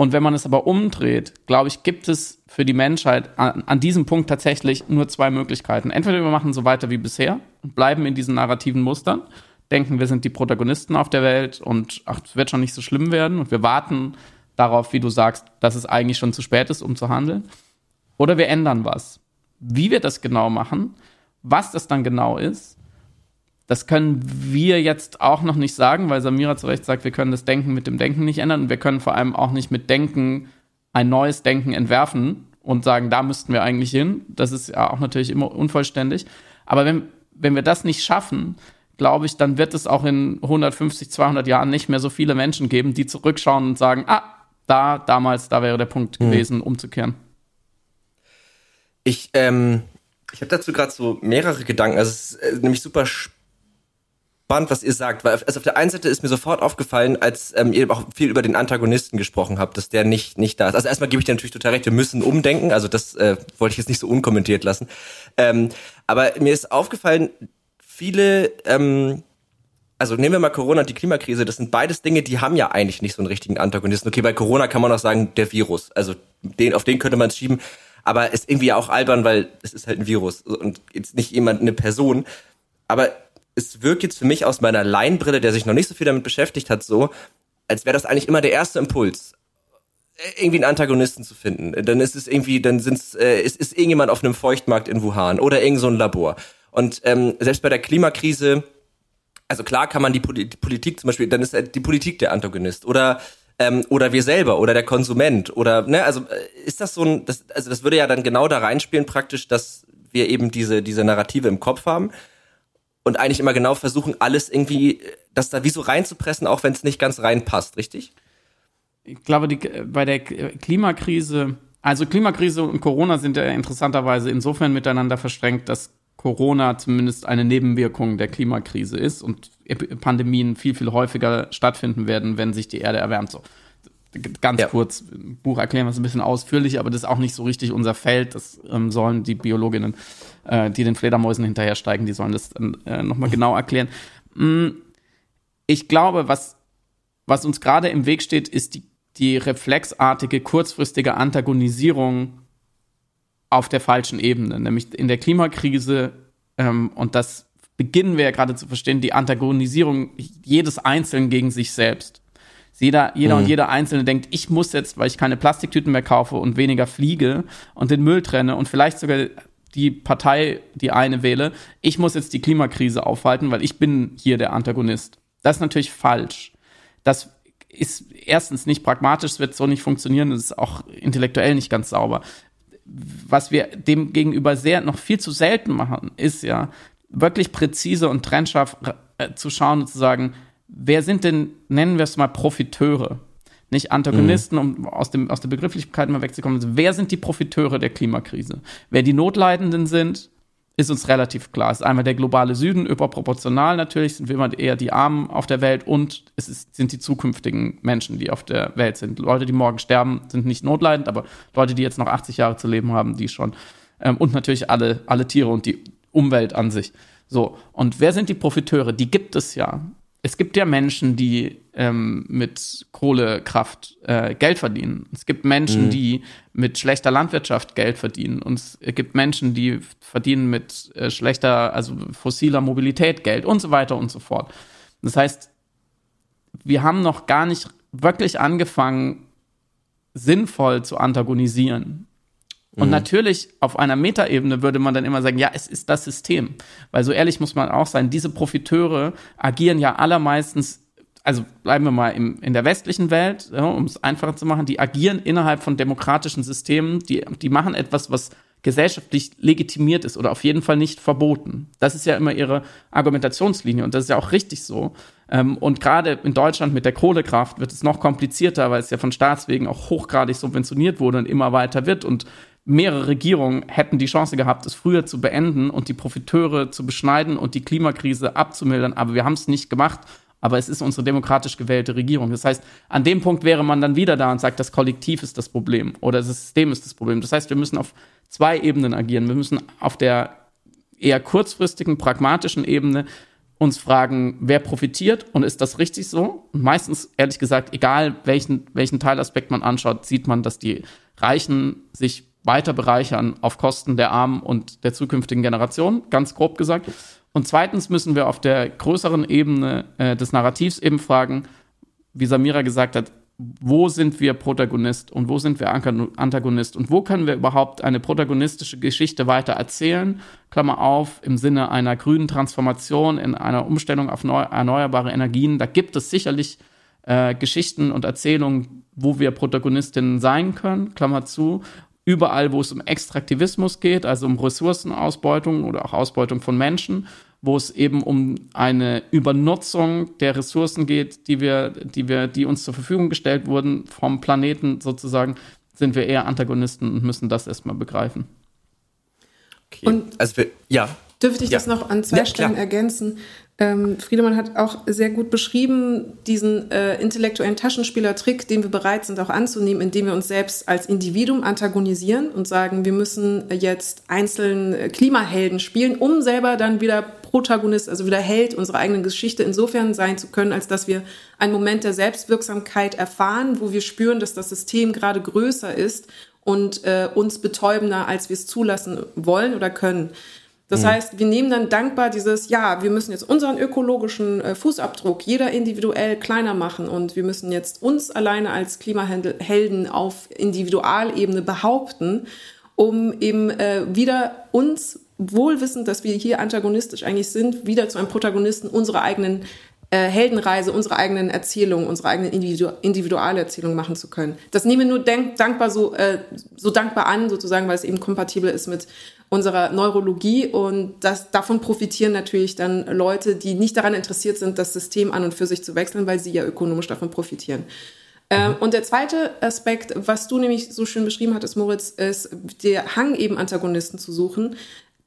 Und wenn man es aber umdreht, glaube ich, gibt es für die Menschheit an, an, diesem Punkt tatsächlich nur zwei Möglichkeiten. Entweder wir machen so weiter wie bisher und bleiben in diesen narrativen Mustern, denken, wir sind die Protagonisten auf der Welt und ach, es wird schon nicht so schlimm werden und wir warten darauf, wie du sagst, dass es eigentlich schon zu spät ist, um zu handeln. Oder wir ändern was. Wie wir das genau machen, was das dann genau ist, das können wir jetzt auch noch nicht sagen, weil Samira zu Recht sagt, wir können das Denken mit dem Denken nicht ändern und wir können vor allem auch nicht mit Denken ein neues Denken entwerfen und sagen, da müssten wir eigentlich hin. Das ist ja auch natürlich immer unvollständig. Aber wenn, wenn wir das nicht schaffen, glaube ich, dann wird es auch in 150, 200 Jahren nicht mehr so viele Menschen geben, die zurückschauen und sagen, ah, da, damals, da wäre der Punkt mhm. gewesen, umzukehren. Ich, ähm, ich habe dazu gerade so mehrere Gedanken. Also es ist äh, nämlich super spannend spannend, was ihr sagt, weil also auf der einen Seite ist mir sofort aufgefallen, als ähm, ihr auch viel über den Antagonisten gesprochen habt, dass der nicht nicht da ist. Also erstmal gebe ich dir natürlich total recht, wir müssen umdenken, also das äh, wollte ich jetzt nicht so unkommentiert lassen. Ähm, aber mir ist aufgefallen, viele ähm, also nehmen wir mal Corona und die Klimakrise, das sind beides Dinge, die haben ja eigentlich nicht so einen richtigen Antagonisten. Okay, bei Corona kann man auch sagen, der Virus, also den, auf den könnte man es schieben, aber ist irgendwie auch albern, weil es ist halt ein Virus und jetzt nicht jemand, eine Person. Aber es wirkt jetzt für mich aus meiner Laienbrille, der sich noch nicht so viel damit beschäftigt hat, so, als wäre das eigentlich immer der erste Impuls, irgendwie einen Antagonisten zu finden. Dann ist es irgendwie, dann sind's, äh, ist, ist irgendjemand auf einem Feuchtmarkt in Wuhan oder irgend so ein Labor. Und ähm, selbst bei der Klimakrise, also klar kann man die, Poli die Politik zum Beispiel, dann ist die Politik der Antagonist oder ähm, oder wir selber oder der Konsument oder ne, also äh, ist das so ein, das, also das würde ja dann genau da reinspielen praktisch, dass wir eben diese diese Narrative im Kopf haben und eigentlich immer genau versuchen, alles irgendwie, das da wie so reinzupressen, auch wenn es nicht ganz reinpasst, richtig? Ich glaube, die, bei der Klimakrise Also Klimakrise und Corona sind ja interessanterweise insofern miteinander verstrengt, dass Corona zumindest eine Nebenwirkung der Klimakrise ist und Pandemien viel, viel häufiger stattfinden werden, wenn sich die Erde erwärmt. So. Ganz ja. kurz, Buch erklären wir es ein bisschen ausführlich, aber das ist auch nicht so richtig unser Feld. Das ähm, sollen die Biologinnen, äh, die den Fledermäusen hinterhersteigen, die sollen das dann äh, nochmal genau erklären. Mm, ich glaube, was, was uns gerade im Weg steht, ist die, die reflexartige, kurzfristige Antagonisierung auf der falschen Ebene, nämlich in der Klimakrise, ähm, und das beginnen wir ja gerade zu verstehen, die Antagonisierung jedes Einzelnen gegen sich selbst. Jeder, jeder mhm. und jeder Einzelne denkt, ich muss jetzt, weil ich keine Plastiktüten mehr kaufe und weniger fliege und den Müll trenne und vielleicht sogar die Partei, die eine wähle, ich muss jetzt die Klimakrise aufhalten, weil ich bin hier der Antagonist. Das ist natürlich falsch. Das ist erstens nicht pragmatisch, es wird so nicht funktionieren, es ist auch intellektuell nicht ganz sauber was wir dem gegenüber sehr noch viel zu selten machen, ist ja wirklich präzise und trennscharf äh, zu schauen und zu sagen, wer sind denn, nennen wir es mal Profiteure? Nicht Antagonisten, mhm. um aus, dem, aus der Begrifflichkeit mal wegzukommen. Wer sind die Profiteure der Klimakrise? Wer die Notleidenden sind, ist uns relativ klar. Es ist einmal der globale Süden, überproportional natürlich, sind wir immer eher die Armen auf der Welt und es ist, sind die zukünftigen Menschen, die auf der Welt sind. Leute, die morgen sterben, sind nicht notleidend, aber Leute, die jetzt noch 80 Jahre zu leben haben, die schon. Ähm, und natürlich alle, alle Tiere und die Umwelt an sich. So, und wer sind die Profiteure? Die gibt es ja es gibt ja Menschen, die ähm, mit Kohlekraft äh, Geld verdienen. Es gibt Menschen, mhm. die mit schlechter Landwirtschaft Geld verdienen. Und es gibt Menschen, die verdienen mit äh, schlechter, also fossiler Mobilität Geld und so weiter und so fort. Das heißt, wir haben noch gar nicht wirklich angefangen, sinnvoll zu antagonisieren. Und mhm. natürlich auf einer Metaebene würde man dann immer sagen, ja, es ist das System. Weil so ehrlich muss man auch sein, diese Profiteure agieren ja allermeistens, also bleiben wir mal im, in der westlichen Welt, ja, um es einfacher zu machen, die agieren innerhalb von demokratischen Systemen, die, die machen etwas, was gesellschaftlich legitimiert ist oder auf jeden Fall nicht verboten. Das ist ja immer ihre Argumentationslinie und das ist ja auch richtig so. Ähm, und gerade in Deutschland mit der Kohlekraft wird es noch komplizierter, weil es ja von Staatswegen auch hochgradig subventioniert wurde und immer weiter wird und mehrere Regierungen hätten die Chance gehabt, es früher zu beenden und die Profiteure zu beschneiden und die Klimakrise abzumildern. Aber wir haben es nicht gemacht. Aber es ist unsere demokratisch gewählte Regierung. Das heißt, an dem Punkt wäre man dann wieder da und sagt, das Kollektiv ist das Problem oder das System ist das Problem. Das heißt, wir müssen auf zwei Ebenen agieren. Wir müssen auf der eher kurzfristigen, pragmatischen Ebene uns fragen, wer profitiert und ist das richtig so? Und meistens, ehrlich gesagt, egal welchen, welchen Teilaspekt man anschaut, sieht man, dass die Reichen sich weiter bereichern auf Kosten der Armen und der zukünftigen Generation, ganz grob gesagt. Und zweitens müssen wir auf der größeren Ebene äh, des Narrativs eben fragen, wie Samira gesagt hat, wo sind wir Protagonist und wo sind wir Antagonist und wo können wir überhaupt eine protagonistische Geschichte weiter erzählen, Klammer auf, im Sinne einer grünen Transformation, in einer Umstellung auf neu, erneuerbare Energien. Da gibt es sicherlich äh, Geschichten und Erzählungen, wo wir Protagonistinnen sein können, Klammer zu überall, wo es um Extraktivismus geht, also um Ressourcenausbeutung oder auch Ausbeutung von Menschen, wo es eben um eine Übernutzung der Ressourcen geht, die wir, die wir, die uns zur Verfügung gestellt wurden vom Planeten sozusagen, sind wir eher Antagonisten und müssen das erstmal begreifen. Okay. Und also wir, ja. Dürfte ich ja. das noch an zwei ja, Stellen klar. ergänzen? Ähm, Friedemann hat auch sehr gut beschrieben, diesen äh, intellektuellen Taschenspielertrick, den wir bereit sind auch anzunehmen, indem wir uns selbst als Individuum antagonisieren und sagen, wir müssen jetzt einzeln äh, Klimahelden spielen, um selber dann wieder Protagonist, also wieder Held unserer eigenen Geschichte insofern sein zu können, als dass wir einen Moment der Selbstwirksamkeit erfahren, wo wir spüren, dass das System gerade größer ist und äh, uns betäubender, als wir es zulassen wollen oder können. Das mhm. heißt, wir nehmen dann dankbar dieses, ja, wir müssen jetzt unseren ökologischen äh, Fußabdruck jeder individuell kleiner machen und wir müssen jetzt uns alleine als Klimahelden auf Individualebene behaupten, um eben äh, wieder uns wohlwissend, dass wir hier antagonistisch eigentlich sind, wieder zu einem Protagonisten unserer eigenen äh, Heldenreise, unserer eigenen Erzählung, unserer eigenen Individu Individualerzählung machen zu können. Das nehmen wir nur dankbar so, äh, so dankbar an, sozusagen, weil es eben kompatibel ist mit unserer Neurologie und das, davon profitieren natürlich dann Leute, die nicht daran interessiert sind, das System an und für sich zu wechseln, weil sie ja ökonomisch davon profitieren. Ähm, und der zweite Aspekt, was du nämlich so schön beschrieben hattest, Moritz, ist der Hang eben Antagonisten zu suchen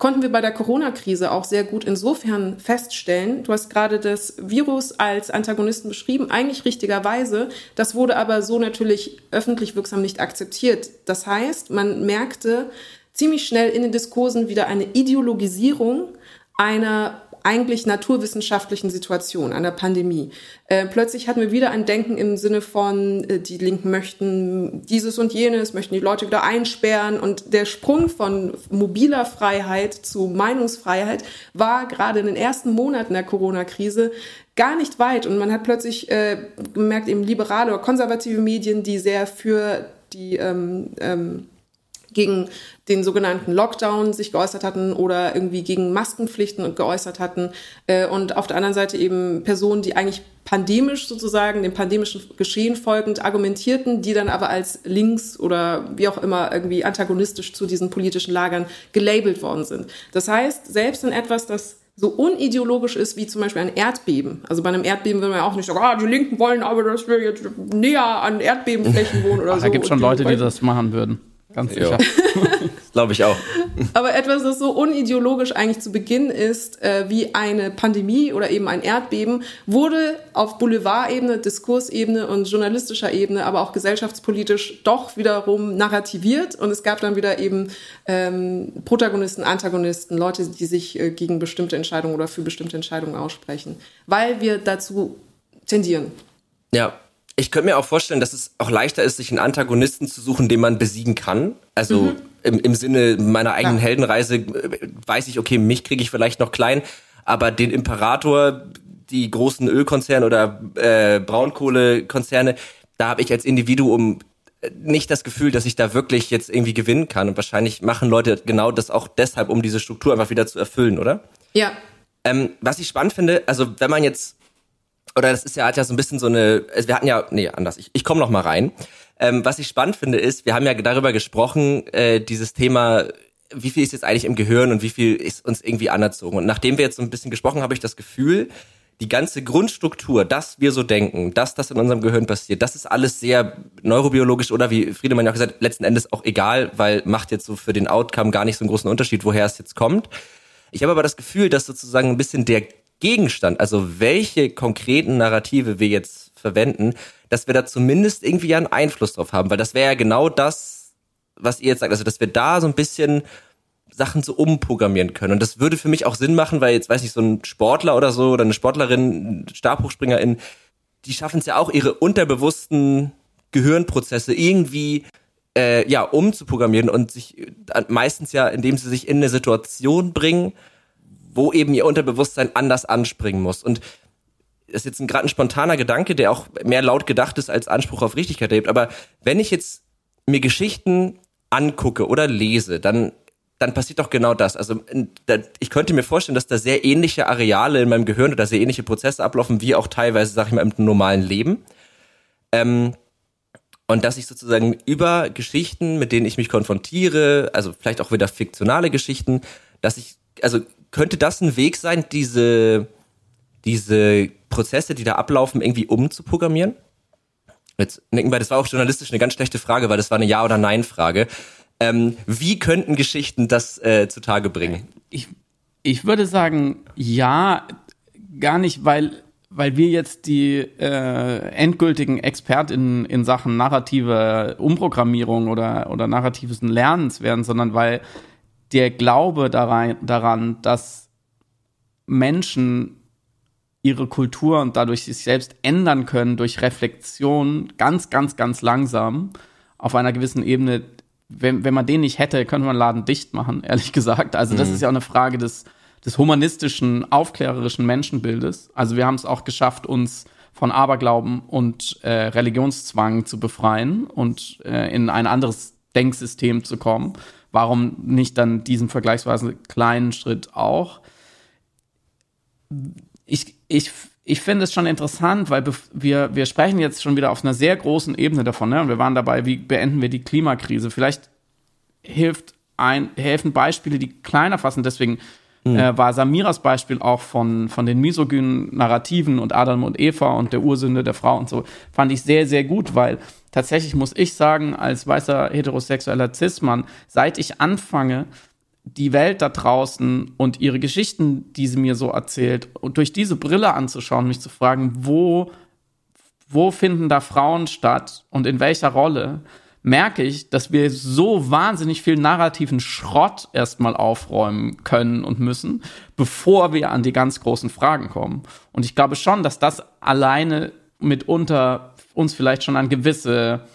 konnten wir bei der Corona-Krise auch sehr gut insofern feststellen. Du hast gerade das Virus als Antagonisten beschrieben, eigentlich richtigerweise. Das wurde aber so natürlich öffentlich wirksam nicht akzeptiert. Das heißt, man merkte ziemlich schnell in den Diskursen wieder eine Ideologisierung einer eigentlich naturwissenschaftlichen Situation, einer Pandemie. Äh, plötzlich hatten wir wieder ein Denken im Sinne von, äh, die Linken möchten dieses und jenes, möchten die Leute wieder einsperren. Und der Sprung von mobiler Freiheit zu Meinungsfreiheit war gerade in den ersten Monaten der Corona-Krise gar nicht weit. Und man hat plötzlich äh, gemerkt, eben liberale oder konservative Medien, die sehr für die ähm, ähm, gegen den sogenannten Lockdown sich geäußert hatten oder irgendwie gegen Maskenpflichten und geäußert hatten. Äh, und auf der anderen Seite eben Personen, die eigentlich pandemisch sozusagen, dem pandemischen Geschehen folgend argumentierten, die dann aber als links oder wie auch immer irgendwie antagonistisch zu diesen politischen Lagern gelabelt worden sind. Das heißt, selbst in etwas, das so unideologisch ist wie zum Beispiel ein Erdbeben. Also bei einem Erdbeben will man ja auch nicht sagen, ah, die Linken wollen aber, dass wir jetzt näher an Erdbebenflächen wohnen oder Ach, so. Da gibt es schon Leute, die das machen würden. Ganz sicher. Glaube ich auch. Aber etwas, das so unideologisch eigentlich zu Beginn ist, äh, wie eine Pandemie oder eben ein Erdbeben, wurde auf Boulevardebene, Diskursebene und journalistischer Ebene, aber auch gesellschaftspolitisch doch wiederum narrativiert. Und es gab dann wieder eben ähm, Protagonisten, Antagonisten, Leute, die sich äh, gegen bestimmte Entscheidungen oder für bestimmte Entscheidungen aussprechen, weil wir dazu tendieren. Ja, ich könnte mir auch vorstellen, dass es auch leichter ist, sich einen Antagonisten zu suchen, den man besiegen kann. Also mhm. Im, im Sinne meiner eigenen ja. Heldenreise äh, weiß ich, okay, mich kriege ich vielleicht noch klein, aber den Imperator, die großen Ölkonzerne oder äh, Braunkohlekonzerne, da habe ich als Individuum äh, nicht das Gefühl, dass ich da wirklich jetzt irgendwie gewinnen kann. Und wahrscheinlich machen Leute genau das auch deshalb, um diese Struktur einfach wieder zu erfüllen, oder? Ja. Ähm, was ich spannend finde, also wenn man jetzt oder das ist ja, hat ja so ein bisschen so eine, wir hatten ja, nee, anders, ich, ich komme noch mal rein. Ähm, was ich spannend finde ist, wir haben ja darüber gesprochen, äh, dieses Thema, wie viel ist jetzt eigentlich im Gehirn und wie viel ist uns irgendwie anerzogen. Und nachdem wir jetzt so ein bisschen gesprochen, habe ich das Gefühl, die ganze Grundstruktur, dass wir so denken, dass das in unserem Gehirn passiert, das ist alles sehr neurobiologisch oder wie Friedemann ja auch gesagt, letzten Endes auch egal, weil macht jetzt so für den Outcome gar nicht so einen großen Unterschied, woher es jetzt kommt. Ich habe aber das Gefühl, dass sozusagen ein bisschen der Gegenstand, also welche konkreten Narrative wir jetzt verwenden, dass wir da zumindest irgendwie einen Einfluss drauf haben, weil das wäre ja genau das, was ihr jetzt sagt, also dass wir da so ein bisschen Sachen so umprogrammieren können. Und das würde für mich auch Sinn machen, weil jetzt weiß ich, so ein Sportler oder so oder eine Sportlerin, Stabhochspringerin, die schaffen es ja auch, ihre unterbewussten Gehirnprozesse irgendwie äh, ja umzuprogrammieren und sich äh, meistens ja, indem sie sich in eine Situation bringen, wo eben ihr Unterbewusstsein anders anspringen muss. Und das ist jetzt gerade ein spontaner Gedanke, der auch mehr laut gedacht ist als Anspruch auf Richtigkeit erhebt. Aber wenn ich jetzt mir Geschichten angucke oder lese, dann dann passiert doch genau das. Also ich könnte mir vorstellen, dass da sehr ähnliche Areale in meinem Gehirn oder sehr ähnliche Prozesse ablaufen, wie auch teilweise, sag ich mal, im normalen Leben. Ähm, und dass ich sozusagen über Geschichten, mit denen ich mich konfrontiere, also vielleicht auch wieder fiktionale Geschichten, dass ich, also könnte das ein Weg sein, diese, diese Prozesse, die da ablaufen, irgendwie umzuprogrammieren? Jetzt nicken wir, das war auch journalistisch eine ganz schlechte Frage, weil das war eine Ja- oder Nein-Frage. Ähm, wie könnten Geschichten das äh, zutage bringen? Ich, ich würde sagen, ja, gar nicht, weil, weil wir jetzt die äh, endgültigen ExpertInnen in Sachen narrative Umprogrammierung oder, oder narratives Lernens werden, sondern weil der Glaube daran, daran, dass Menschen ihre Kultur und dadurch sich selbst ändern können durch Reflexion ganz, ganz, ganz langsam auf einer gewissen Ebene. Wenn, wenn man den nicht hätte, könnte man Laden dicht machen, ehrlich gesagt. Also das mhm. ist ja auch eine Frage des, des humanistischen, aufklärerischen Menschenbildes. Also wir haben es auch geschafft, uns von Aberglauben und äh, Religionszwang zu befreien und äh, in ein anderes Denksystem zu kommen warum nicht dann diesen vergleichsweise kleinen Schritt auch? Ich, ich, ich finde es schon interessant, weil wir, wir sprechen jetzt schon wieder auf einer sehr großen Ebene davon. Ne? Und wir waren dabei, wie beenden wir die Klimakrise. Vielleicht hilft ein, helfen Beispiele, die kleiner fassen. Deswegen mhm. äh, war Samiras Beispiel auch von, von den misogynen Narrativen und Adam und Eva und der Ursünde der Frau und so, fand ich sehr, sehr gut, weil tatsächlich muss ich sagen, als weißer heterosexueller Cis-Mann, seit ich anfange, die Welt da draußen und ihre Geschichten, die sie mir so erzählt, und durch diese Brille anzuschauen, mich zu fragen, wo, wo finden da Frauen statt und in welcher Rolle, merke ich, dass wir so wahnsinnig viel narrativen Schrott erstmal aufräumen können und müssen, bevor wir an die ganz großen Fragen kommen. Und ich glaube schon, dass das alleine mitunter uns vielleicht schon an gewisse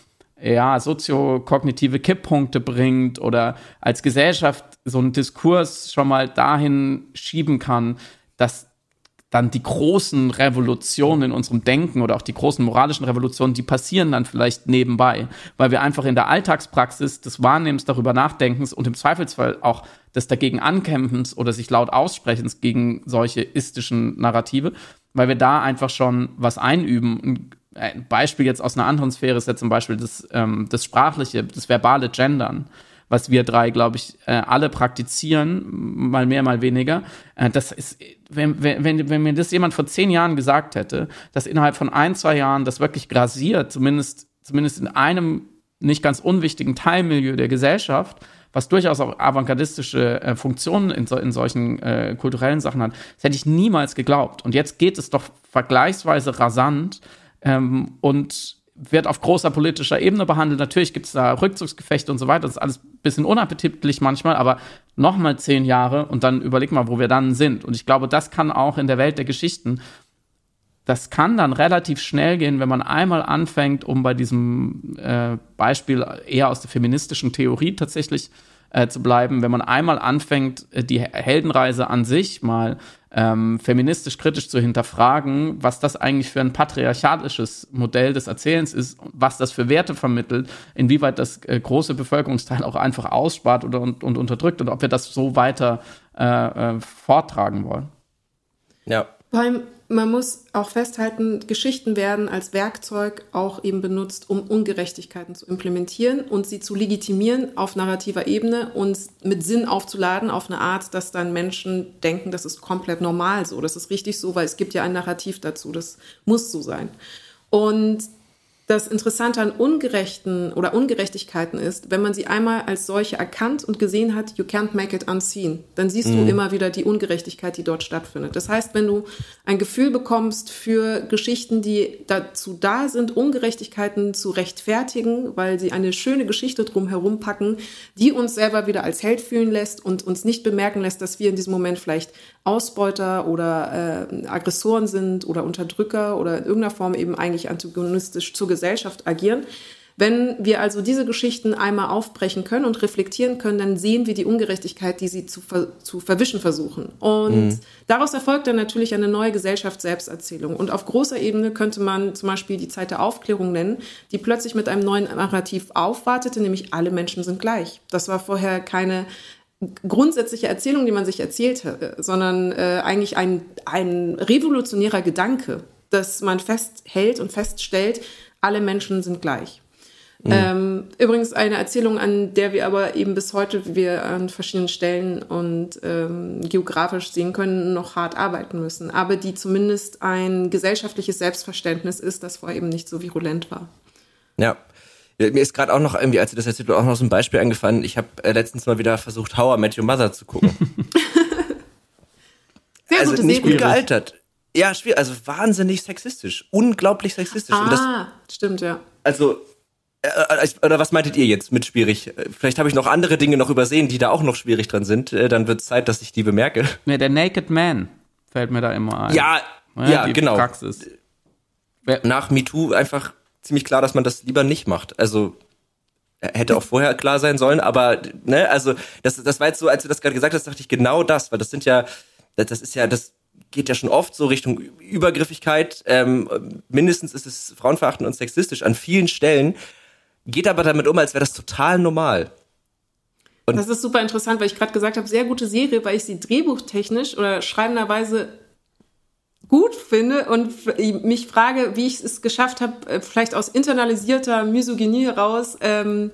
ja, soziokognitive Kipppunkte bringt oder als Gesellschaft so einen Diskurs schon mal dahin schieben kann, dass dann die großen Revolutionen in unserem Denken oder auch die großen moralischen Revolutionen, die passieren dann vielleicht nebenbei, weil wir einfach in der Alltagspraxis des Wahrnehmens darüber nachdenkens und im Zweifelsfall auch des dagegen Ankämpfens oder sich laut Aussprechens gegen solche istischen Narrative, weil wir da einfach schon was einüben. Ein Beispiel jetzt aus einer anderen Sphäre ist ja zum Beispiel das, ähm, das sprachliche, das verbale Gendern was wir drei, glaube ich, äh, alle praktizieren, mal mehr, mal weniger. Äh, das ist, wenn, wenn, wenn mir das jemand vor zehn Jahren gesagt hätte, dass innerhalb von ein, zwei Jahren das wirklich grasiert, zumindest, zumindest in einem nicht ganz unwichtigen Teilmilieu der Gesellschaft, was durchaus auch avantgardistische äh, Funktionen in, so, in solchen äh, kulturellen Sachen hat, das hätte ich niemals geglaubt. Und jetzt geht es doch vergleichsweise rasant ähm, und wird auf großer politischer Ebene behandelt. Natürlich gibt es da Rückzugsgefechte und so weiter. Das ist alles ein bisschen unappetitlich manchmal, aber nochmal zehn Jahre und dann überleg mal, wo wir dann sind. Und ich glaube, das kann auch in der Welt der Geschichten, das kann dann relativ schnell gehen, wenn man einmal anfängt, um bei diesem äh, Beispiel eher aus der feministischen Theorie tatsächlich äh, zu bleiben, wenn man einmal anfängt, äh, die Heldenreise an sich mal ähm, feministisch kritisch zu hinterfragen, was das eigentlich für ein patriarchalisches Modell des Erzählens ist, was das für Werte vermittelt, inwieweit das äh, große Bevölkerungsteil auch einfach ausspart oder und, und unterdrückt und ob wir das so weiter äh, äh, vortragen wollen. Ja. Vor allem, man muss auch festhalten, Geschichten werden als Werkzeug auch eben benutzt, um Ungerechtigkeiten zu implementieren und sie zu legitimieren auf narrativer Ebene und mit Sinn aufzuladen auf eine Art, dass dann Menschen denken, das ist komplett normal so, das ist richtig so, weil es gibt ja ein Narrativ dazu, das muss so sein. Und das Interessante an Ungerechten oder Ungerechtigkeiten ist, wenn man sie einmal als solche erkannt und gesehen hat, you can't make it unseen, dann siehst mhm. du immer wieder die Ungerechtigkeit, die dort stattfindet. Das heißt, wenn du ein Gefühl bekommst für Geschichten, die dazu da sind, Ungerechtigkeiten zu rechtfertigen, weil sie eine schöne Geschichte drumherum packen, die uns selber wieder als Held fühlen lässt und uns nicht bemerken lässt, dass wir in diesem Moment vielleicht Ausbeuter oder äh, Aggressoren sind oder Unterdrücker oder in irgendeiner Form eben eigentlich antagonistisch zur Gesellschaft agieren. Wenn wir also diese Geschichten einmal aufbrechen können und reflektieren können, dann sehen wir die Ungerechtigkeit, die sie zu, ver zu verwischen versuchen. Und mhm. daraus erfolgt dann natürlich eine neue Gesellschafts-Selbsterzählung. Und auf großer Ebene könnte man zum Beispiel die Zeit der Aufklärung nennen, die plötzlich mit einem neuen Narrativ aufwartete, nämlich alle Menschen sind gleich. Das war vorher keine grundsätzliche Erzählung, die man sich erzählt hat, sondern äh, eigentlich ein, ein revolutionärer Gedanke, dass man festhält und feststellt, alle Menschen sind gleich. Mhm. Ähm, übrigens eine Erzählung, an der wir aber eben bis heute, wie wir an verschiedenen Stellen und ähm, geografisch sehen können, noch hart arbeiten müssen, aber die zumindest ein gesellschaftliches Selbstverständnis ist, das vorher eben nicht so virulent war. Ja, mir ist gerade auch noch irgendwie, als du das erzählt auch noch so ein Beispiel eingefallen. Ich habe äh, letztens mal wieder versucht, How I Met Your Mother zu gucken. Sehr also nicht gut gealtert. Ja, schwierig. Also wahnsinnig sexistisch. Unglaublich sexistisch. Ah, das, stimmt, ja. Also, äh, äh oder was meintet ihr jetzt mit schwierig? Vielleicht habe ich noch andere Dinge noch übersehen, die da auch noch schwierig dran sind. Äh, dann wird es Zeit, dass ich die bemerke. Ja, der Naked Man fällt mir da immer ein. Ja, ja, ja genau. Praxis. Nach MeToo einfach ziemlich klar, dass man das lieber nicht macht. Also hätte auch vorher klar sein sollen, aber ne, also das, das war jetzt so, als du das gerade gesagt hast, dachte ich genau das, weil das sind ja, das ist ja, das geht ja schon oft so Richtung Übergriffigkeit. Ähm, mindestens ist es frauenverachtend und sexistisch an vielen Stellen, geht aber damit um, als wäre das total normal. Und das ist super interessant, weil ich gerade gesagt habe, sehr gute Serie, weil ich sie drehbuchtechnisch oder schreibenderweise gut finde und mich frage, wie ich es geschafft habe, äh, vielleicht aus internalisierter Misogynie heraus ähm,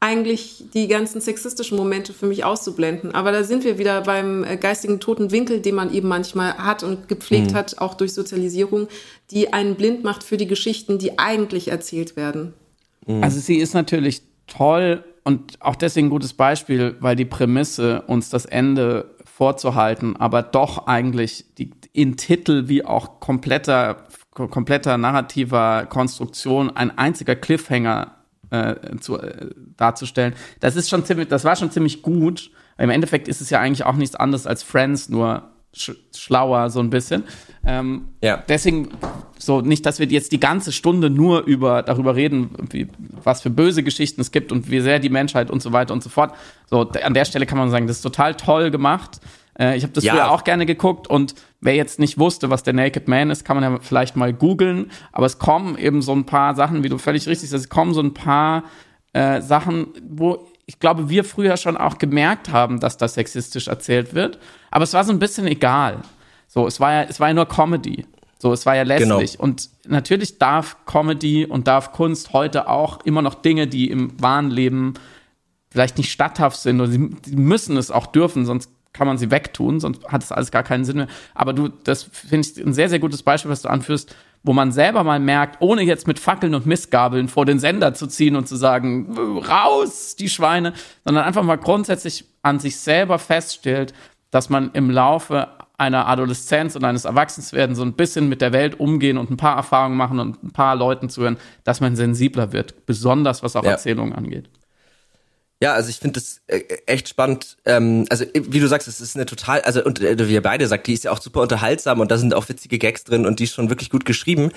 eigentlich die ganzen sexistischen Momente für mich auszublenden. Aber da sind wir wieder beim äh, geistigen toten Winkel, den man eben manchmal hat und gepflegt mhm. hat, auch durch Sozialisierung, die einen blind macht für die Geschichten, die eigentlich erzählt werden. Mhm. Also sie ist natürlich toll und auch deswegen ein gutes Beispiel, weil die Prämisse, uns das Ende vorzuhalten, aber doch eigentlich die, in Titel wie auch kompletter, kompletter narrativer Konstruktion ein einziger Cliffhanger äh, zu, äh, darzustellen. Das ist schon ziemlich, das war schon ziemlich gut. Im Endeffekt ist es ja eigentlich auch nichts anderes als Friends, nur sch schlauer so ein bisschen. Ähm, ja. Deswegen so nicht, dass wir jetzt die ganze Stunde nur über darüber reden, wie, was für böse Geschichten es gibt und wie sehr die Menschheit und so weiter und so fort. So an der Stelle kann man sagen, das ist total toll gemacht. Äh, ich habe das ja. früher auch gerne geguckt und wer jetzt nicht wusste, was der Naked Man ist, kann man ja vielleicht mal googeln. Aber es kommen eben so ein paar Sachen, wie du völlig richtig sagst, es kommen so ein paar äh, Sachen, wo ich glaube, wir früher schon auch gemerkt haben, dass das sexistisch erzählt wird. Aber es war so ein bisschen egal. So, es war ja, es war ja nur Comedy. So, es war ja lässlich. Genau. Und natürlich darf Comedy und darf Kunst heute auch immer noch Dinge, die im wahren Leben vielleicht nicht statthaft sind oder sie, sie müssen es auch dürfen, sonst kann man sie wegtun, sonst hat es alles gar keinen Sinn mehr. Aber du, das finde ich ein sehr, sehr gutes Beispiel, was du anführst, wo man selber mal merkt, ohne jetzt mit Fackeln und Mistgabeln vor den Sender zu ziehen und zu sagen, raus, die Schweine, sondern einfach mal grundsätzlich an sich selber feststellt, dass man im Laufe einer Adoleszenz und eines Erwachsenswerdens so ein bisschen mit der Welt umgehen und ein paar Erfahrungen machen und ein paar Leuten zuhören, dass man sensibler wird, besonders was auch ja. Erzählungen angeht. Ja, also ich finde das äh, echt spannend. Ähm, also wie du sagst, es ist eine total, also und äh, wie ihr beide sagt, die ist ja auch super unterhaltsam und da sind auch witzige Gags drin und die ist schon wirklich gut geschrieben.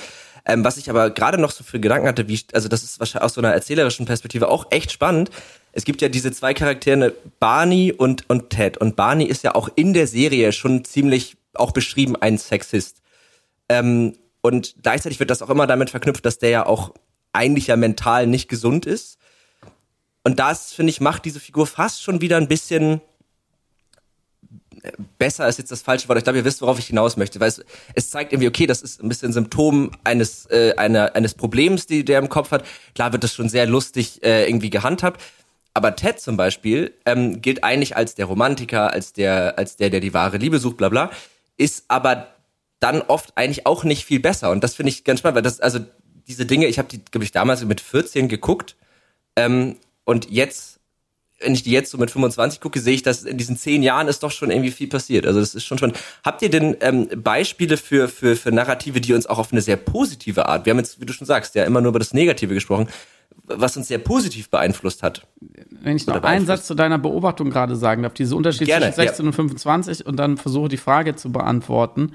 Ähm, was ich aber gerade noch so für Gedanken hatte, wie, also das ist wahrscheinlich aus so einer erzählerischen Perspektive auch echt spannend. Es gibt ja diese zwei Charaktere, Barney und, und Ted. Und Barney ist ja auch in der Serie schon ziemlich auch beschrieben ein Sexist. Ähm, und gleichzeitig wird das auch immer damit verknüpft, dass der ja auch eigentlich ja mental nicht gesund ist. Und das, finde ich, macht diese Figur fast schon wieder ein bisschen besser ist jetzt das falsche Wort. Ich glaube, ihr wisst, worauf ich hinaus möchte, weil es, es zeigt irgendwie, okay, das ist ein bisschen Symptom eines äh, einer, eines Problems, die der im Kopf hat. Klar wird das schon sehr lustig äh, irgendwie gehandhabt. Aber Ted zum Beispiel ähm, gilt eigentlich als der Romantiker, als der, als der, der die wahre Liebe sucht, bla bla, ist aber dann oft eigentlich auch nicht viel besser. Und das finde ich ganz spannend, weil das, also diese Dinge, ich habe die, glaube ich, damals mit 14 geguckt ähm, und jetzt, wenn ich die jetzt so mit 25 gucke, sehe ich, dass in diesen zehn Jahren ist doch schon irgendwie viel passiert. Also das ist schon schon. Habt ihr denn ähm, Beispiele für, für, für Narrative, die uns auch auf eine sehr positive Art, wir haben jetzt, wie du schon sagst, ja immer nur über das Negative gesprochen, was uns sehr positiv beeinflusst hat. Wenn ich noch einen Satz zu deiner Beobachtung gerade sagen darf, diese Unterschied Gerne, zwischen 16 ja. und 25 und dann versuche die Frage zu beantworten.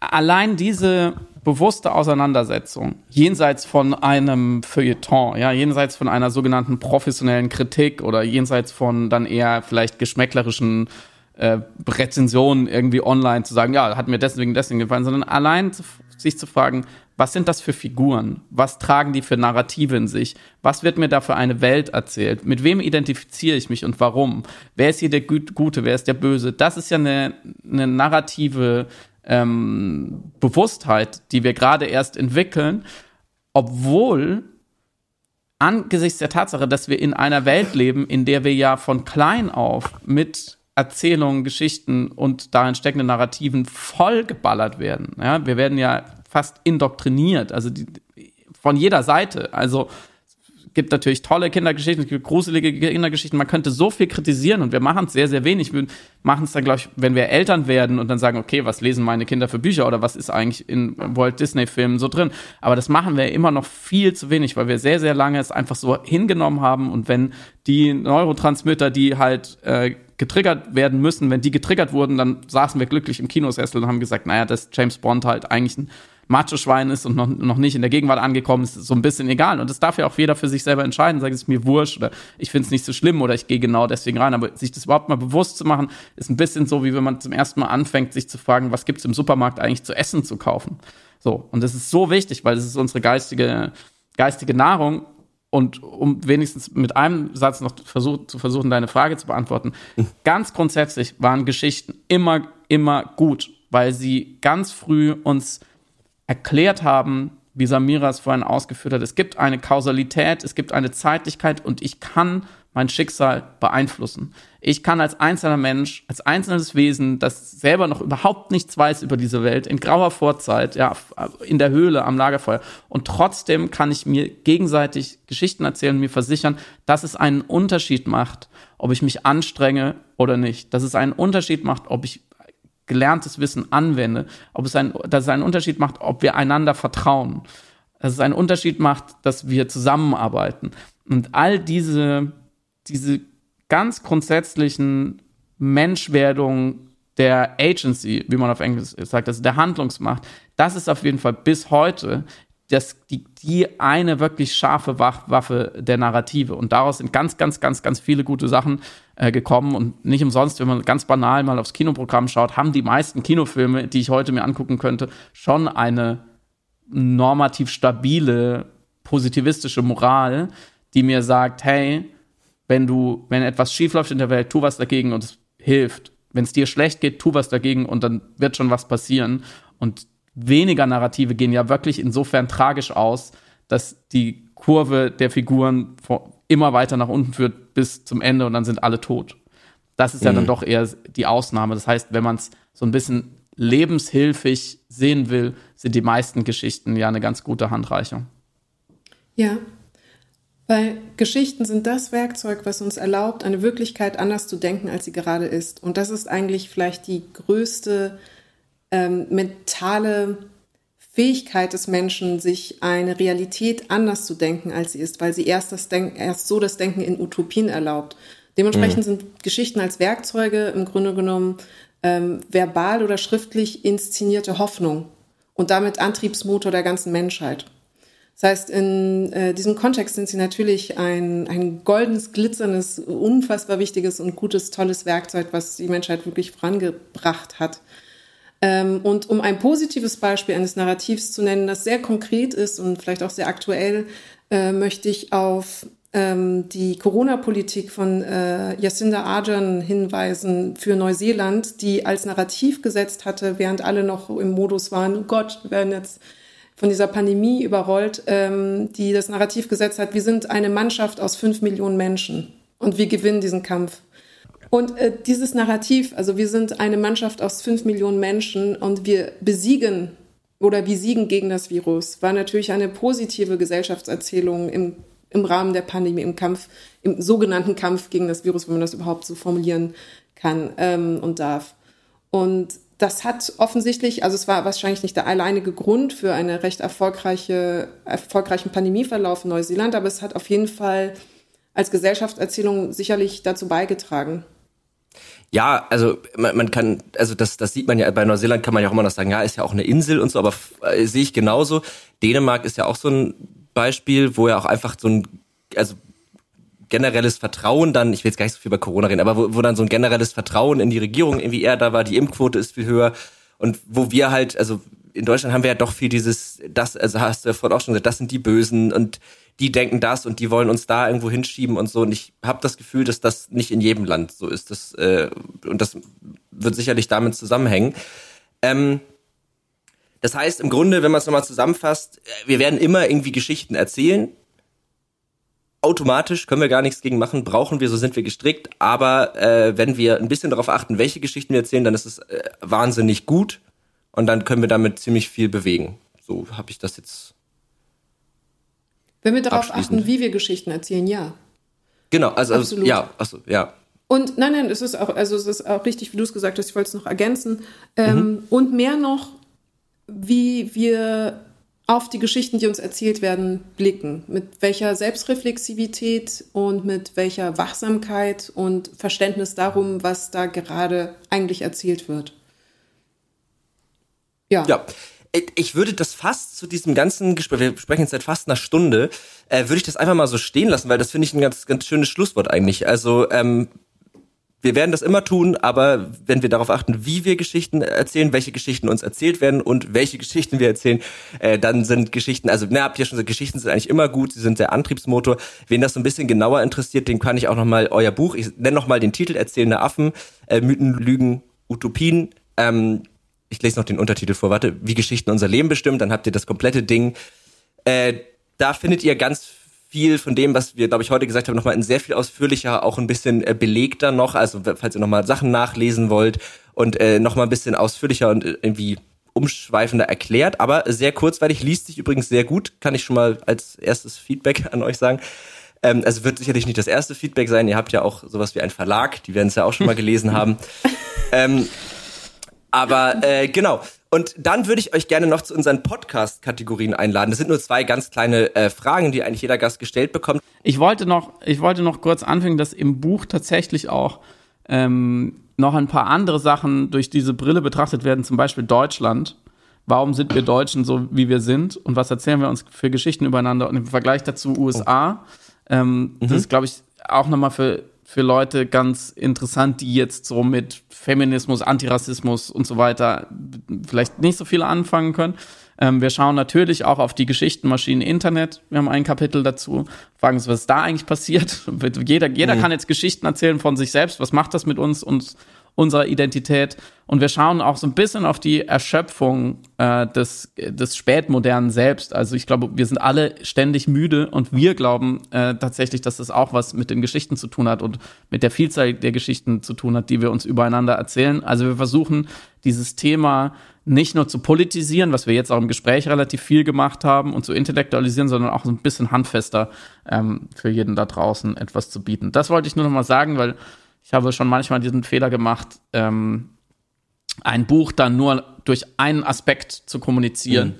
Allein diese bewusste Auseinandersetzung, jenseits von einem Feuilleton, ja, jenseits von einer sogenannten professionellen Kritik oder jenseits von dann eher vielleicht geschmäcklerischen äh, Rezensionen irgendwie online zu sagen, ja, hat mir deswegen deswegen gefallen, sondern allein zu, sich zu fragen, was sind das für Figuren? Was tragen die für Narrative in sich? Was wird mir da für eine Welt erzählt? Mit wem identifiziere ich mich und warum? Wer ist hier der Gute? Wer ist der Böse? Das ist ja eine, eine narrative ähm, Bewusstheit, die wir gerade erst entwickeln, obwohl angesichts der Tatsache, dass wir in einer Welt leben, in der wir ja von klein auf mit Erzählungen, Geschichten und darin steckenden Narrativen vollgeballert werden. Ja, wir werden ja fast indoktriniert, also die, von jeder Seite. Also gibt natürlich tolle Kindergeschichten, es gibt gruselige Kindergeschichten. Man könnte so viel kritisieren und wir machen es sehr, sehr wenig. Wir machen es dann, glaube ich, wenn wir Eltern werden und dann sagen, okay, was lesen meine Kinder für Bücher oder was ist eigentlich in Walt Disney-Filmen so drin? Aber das machen wir immer noch viel zu wenig, weil wir sehr, sehr lange es einfach so hingenommen haben und wenn die Neurotransmitter, die halt äh, getriggert werden müssen, wenn die getriggert wurden, dann saßen wir glücklich im Kinosessel und haben gesagt, naja, dass James Bond halt eigentlich ein Macho-Schwein ist und noch, noch nicht in der Gegenwart angekommen ist, ist so ein bisschen egal. Und das darf ja auch jeder für sich selber entscheiden. Sagt, es mir wurscht oder ich finde es nicht so schlimm oder ich gehe genau deswegen rein. Aber sich das überhaupt mal bewusst zu machen, ist ein bisschen so, wie wenn man zum ersten Mal anfängt, sich zu fragen, was gibt's im Supermarkt eigentlich zu essen zu kaufen. So. Und das ist so wichtig, weil das ist unsere geistige, geistige Nahrung. Und um wenigstens mit einem Satz noch versuch, zu versuchen, deine Frage zu beantworten. Ganz grundsätzlich waren Geschichten immer, immer gut, weil sie ganz früh uns erklärt haben, wie Samira es vorhin ausgeführt hat, es gibt eine Kausalität, es gibt eine Zeitlichkeit und ich kann mein Schicksal beeinflussen. Ich kann als einzelner Mensch, als einzelnes Wesen, das selber noch überhaupt nichts weiß über diese Welt, in grauer Vorzeit, ja, in der Höhle am Lagerfeuer. Und trotzdem kann ich mir gegenseitig Geschichten erzählen und mir versichern, dass es einen Unterschied macht, ob ich mich anstrenge oder nicht. Dass es einen Unterschied macht, ob ich gelerntes Wissen anwende, ob es ein, dass es einen Unterschied macht, ob wir einander vertrauen, dass es einen Unterschied macht, dass wir zusammenarbeiten. Und all diese, diese ganz grundsätzlichen Menschwerdungen der Agency, wie man auf Englisch sagt, also der Handlungsmacht, das ist auf jeden Fall bis heute das, die, die eine wirklich scharfe Waffe der Narrative. Und daraus sind ganz, ganz, ganz, ganz viele gute Sachen äh, gekommen. Und nicht umsonst, wenn man ganz banal mal aufs Kinoprogramm schaut, haben die meisten Kinofilme, die ich heute mir angucken könnte, schon eine normativ stabile, positivistische Moral, die mir sagt, hey, wenn du, wenn etwas schiefläuft in der Welt, tu was dagegen und es hilft. Wenn es dir schlecht geht, tu was dagegen und dann wird schon was passieren. Und weniger Narrative gehen ja wirklich insofern tragisch aus, dass die Kurve der Figuren immer weiter nach unten führt bis zum Ende und dann sind alle tot. Das ist ja mhm. dann doch eher die Ausnahme. Das heißt, wenn man es so ein bisschen lebenshilfig sehen will, sind die meisten Geschichten ja eine ganz gute Handreichung. Ja, weil Geschichten sind das Werkzeug, was uns erlaubt, eine Wirklichkeit anders zu denken, als sie gerade ist. Und das ist eigentlich vielleicht die größte ähm, mentale Fähigkeit des Menschen, sich eine Realität anders zu denken, als sie ist, weil sie erst, das Denken, erst so das Denken in Utopien erlaubt. Dementsprechend mhm. sind Geschichten als Werkzeuge im Grunde genommen ähm, verbal oder schriftlich inszenierte Hoffnung und damit Antriebsmotor der ganzen Menschheit. Das heißt, in äh, diesem Kontext sind sie natürlich ein, ein goldenes, glitzerndes, unfassbar wichtiges und gutes, tolles Werkzeug, was die Menschheit wirklich vorangebracht hat. Ähm, und um ein positives Beispiel eines Narrativs zu nennen, das sehr konkret ist und vielleicht auch sehr aktuell, äh, möchte ich auf ähm, die Corona-Politik von äh, Jacinda Ardern hinweisen für Neuseeland, die als Narrativ gesetzt hatte, während alle noch im Modus waren, oh Gott, wir werden jetzt von dieser Pandemie überrollt, ähm, die das Narrativ gesetzt hat, wir sind eine Mannschaft aus fünf Millionen Menschen und wir gewinnen diesen Kampf. Und äh, dieses Narrativ, also wir sind eine Mannschaft aus fünf Millionen Menschen und wir besiegen oder wir siegen gegen das Virus, war natürlich eine positive Gesellschaftserzählung im, im Rahmen der Pandemie, im Kampf, im sogenannten Kampf gegen das Virus, wenn man das überhaupt so formulieren kann ähm, und darf. Und das hat offensichtlich, also es war wahrscheinlich nicht der alleinige Grund für einen recht erfolgreiche, erfolgreichen Pandemieverlauf in Neuseeland, aber es hat auf jeden Fall als Gesellschaftserzählung sicherlich dazu beigetragen. Ja, also man, man, kann, also das, das sieht man ja bei Neuseeland kann man ja auch immer noch sagen, ja, ist ja auch eine Insel und so, aber äh, sehe ich genauso. Dänemark ist ja auch so ein Beispiel, wo ja auch einfach so ein, also generelles Vertrauen dann, ich will jetzt gar nicht so viel über Corona reden, aber wo, wo dann so ein generelles Vertrauen in die Regierung irgendwie eher da war, die Impfquote ist viel höher und wo wir halt, also in Deutschland haben wir ja doch viel dieses, das, also hast du ja vorhin auch schon gesagt, das sind die Bösen und die denken das und die wollen uns da irgendwo hinschieben und so. Und ich habe das Gefühl, dass das nicht in jedem Land so ist. Das, äh, und das wird sicherlich damit zusammenhängen. Ähm, das heißt, im Grunde, wenn man es nochmal zusammenfasst, äh, wir werden immer irgendwie Geschichten erzählen. Automatisch können wir gar nichts gegen machen, brauchen wir, so sind wir gestrickt. Aber äh, wenn wir ein bisschen darauf achten, welche Geschichten wir erzählen, dann ist es äh, wahnsinnig gut und dann können wir damit ziemlich viel bewegen. So habe ich das jetzt wenn wir darauf achten, wie wir Geschichten erzählen, ja. Genau, also, also ja, achso, ja. Und nein, nein, es ist auch, also es ist auch richtig, wie du es gesagt hast, ich wollte es noch ergänzen. Ähm, mhm. Und mehr noch, wie wir auf die Geschichten, die uns erzählt werden, blicken. Mit welcher Selbstreflexivität und mit welcher Wachsamkeit und Verständnis darum, was da gerade eigentlich erzählt wird. Ja. Ja ich würde das fast zu diesem ganzen Gespräch, wir sprechen jetzt seit fast einer Stunde, äh, würde ich das einfach mal so stehen lassen, weil das finde ich ein ganz, ganz schönes Schlusswort eigentlich. Also ähm, wir werden das immer tun, aber wenn wir darauf achten, wie wir Geschichten erzählen, welche Geschichten uns erzählt werden und welche Geschichten wir erzählen, äh, dann sind Geschichten, also ne, habt ihr schon gesagt, Geschichten sind eigentlich immer gut, sie sind der Antriebsmotor. Wen das so ein bisschen genauer interessiert, dem kann ich auch nochmal euer Buch, ich nenne nochmal den Titel Erzählende Affen, äh, Mythen, Lügen, Utopien. Ähm, ich lese noch den Untertitel vor, warte, wie Geschichten unser Leben bestimmen, dann habt ihr das komplette Ding. Äh, da findet ihr ganz viel von dem, was wir, glaube ich, heute gesagt haben, nochmal in sehr viel ausführlicher, auch ein bisschen äh, belegter noch. Also falls ihr nochmal Sachen nachlesen wollt und äh, nochmal ein bisschen ausführlicher und äh, irgendwie umschweifender erklärt, aber sehr kurzweilig, liest sich übrigens sehr gut, kann ich schon mal als erstes Feedback an euch sagen. Ähm, also wird sicherlich nicht das erste Feedback sein. Ihr habt ja auch sowas wie einen Verlag, die werden es ja auch schon mal gelesen haben. Ähm, aber äh, genau. Und dann würde ich euch gerne noch zu unseren Podcast-Kategorien einladen. Das sind nur zwei ganz kleine äh, Fragen, die eigentlich jeder Gast gestellt bekommt. Ich wollte noch, ich wollte noch kurz anfangen, dass im Buch tatsächlich auch ähm, noch ein paar andere Sachen durch diese Brille betrachtet werden, zum Beispiel Deutschland. Warum sind wir Deutschen so, wie wir sind? Und was erzählen wir uns für Geschichten übereinander? Und im Vergleich dazu USA. Ähm, mhm. Das ist, glaube ich, auch nochmal für, für Leute ganz interessant, die jetzt so mit Feminismus, Antirassismus und so weiter vielleicht nicht so viel anfangen können. Ähm, wir schauen natürlich auch auf die Geschichtenmaschinen Internet. Wir haben ein Kapitel dazu. Fragen uns, was ist da eigentlich passiert? jeder jeder mhm. kann jetzt Geschichten erzählen von sich selbst. Was macht das mit uns und unserer Identität? Und wir schauen auch so ein bisschen auf die Erschöpfung äh, des, des Spätmodernen selbst. Also ich glaube, wir sind alle ständig müde und wir glauben äh, tatsächlich, dass das auch was mit den Geschichten zu tun hat und mit der Vielzahl der Geschichten zu tun hat, die wir uns übereinander erzählen. Also wir versuchen dieses Thema nicht nur zu politisieren, was wir jetzt auch im Gespräch relativ viel gemacht haben und zu intellektualisieren, sondern auch so ein bisschen handfester ähm, für jeden da draußen etwas zu bieten. Das wollte ich nur noch mal sagen, weil ich habe schon manchmal diesen Fehler gemacht, ähm, ein Buch dann nur durch einen Aspekt zu kommunizieren. Mhm.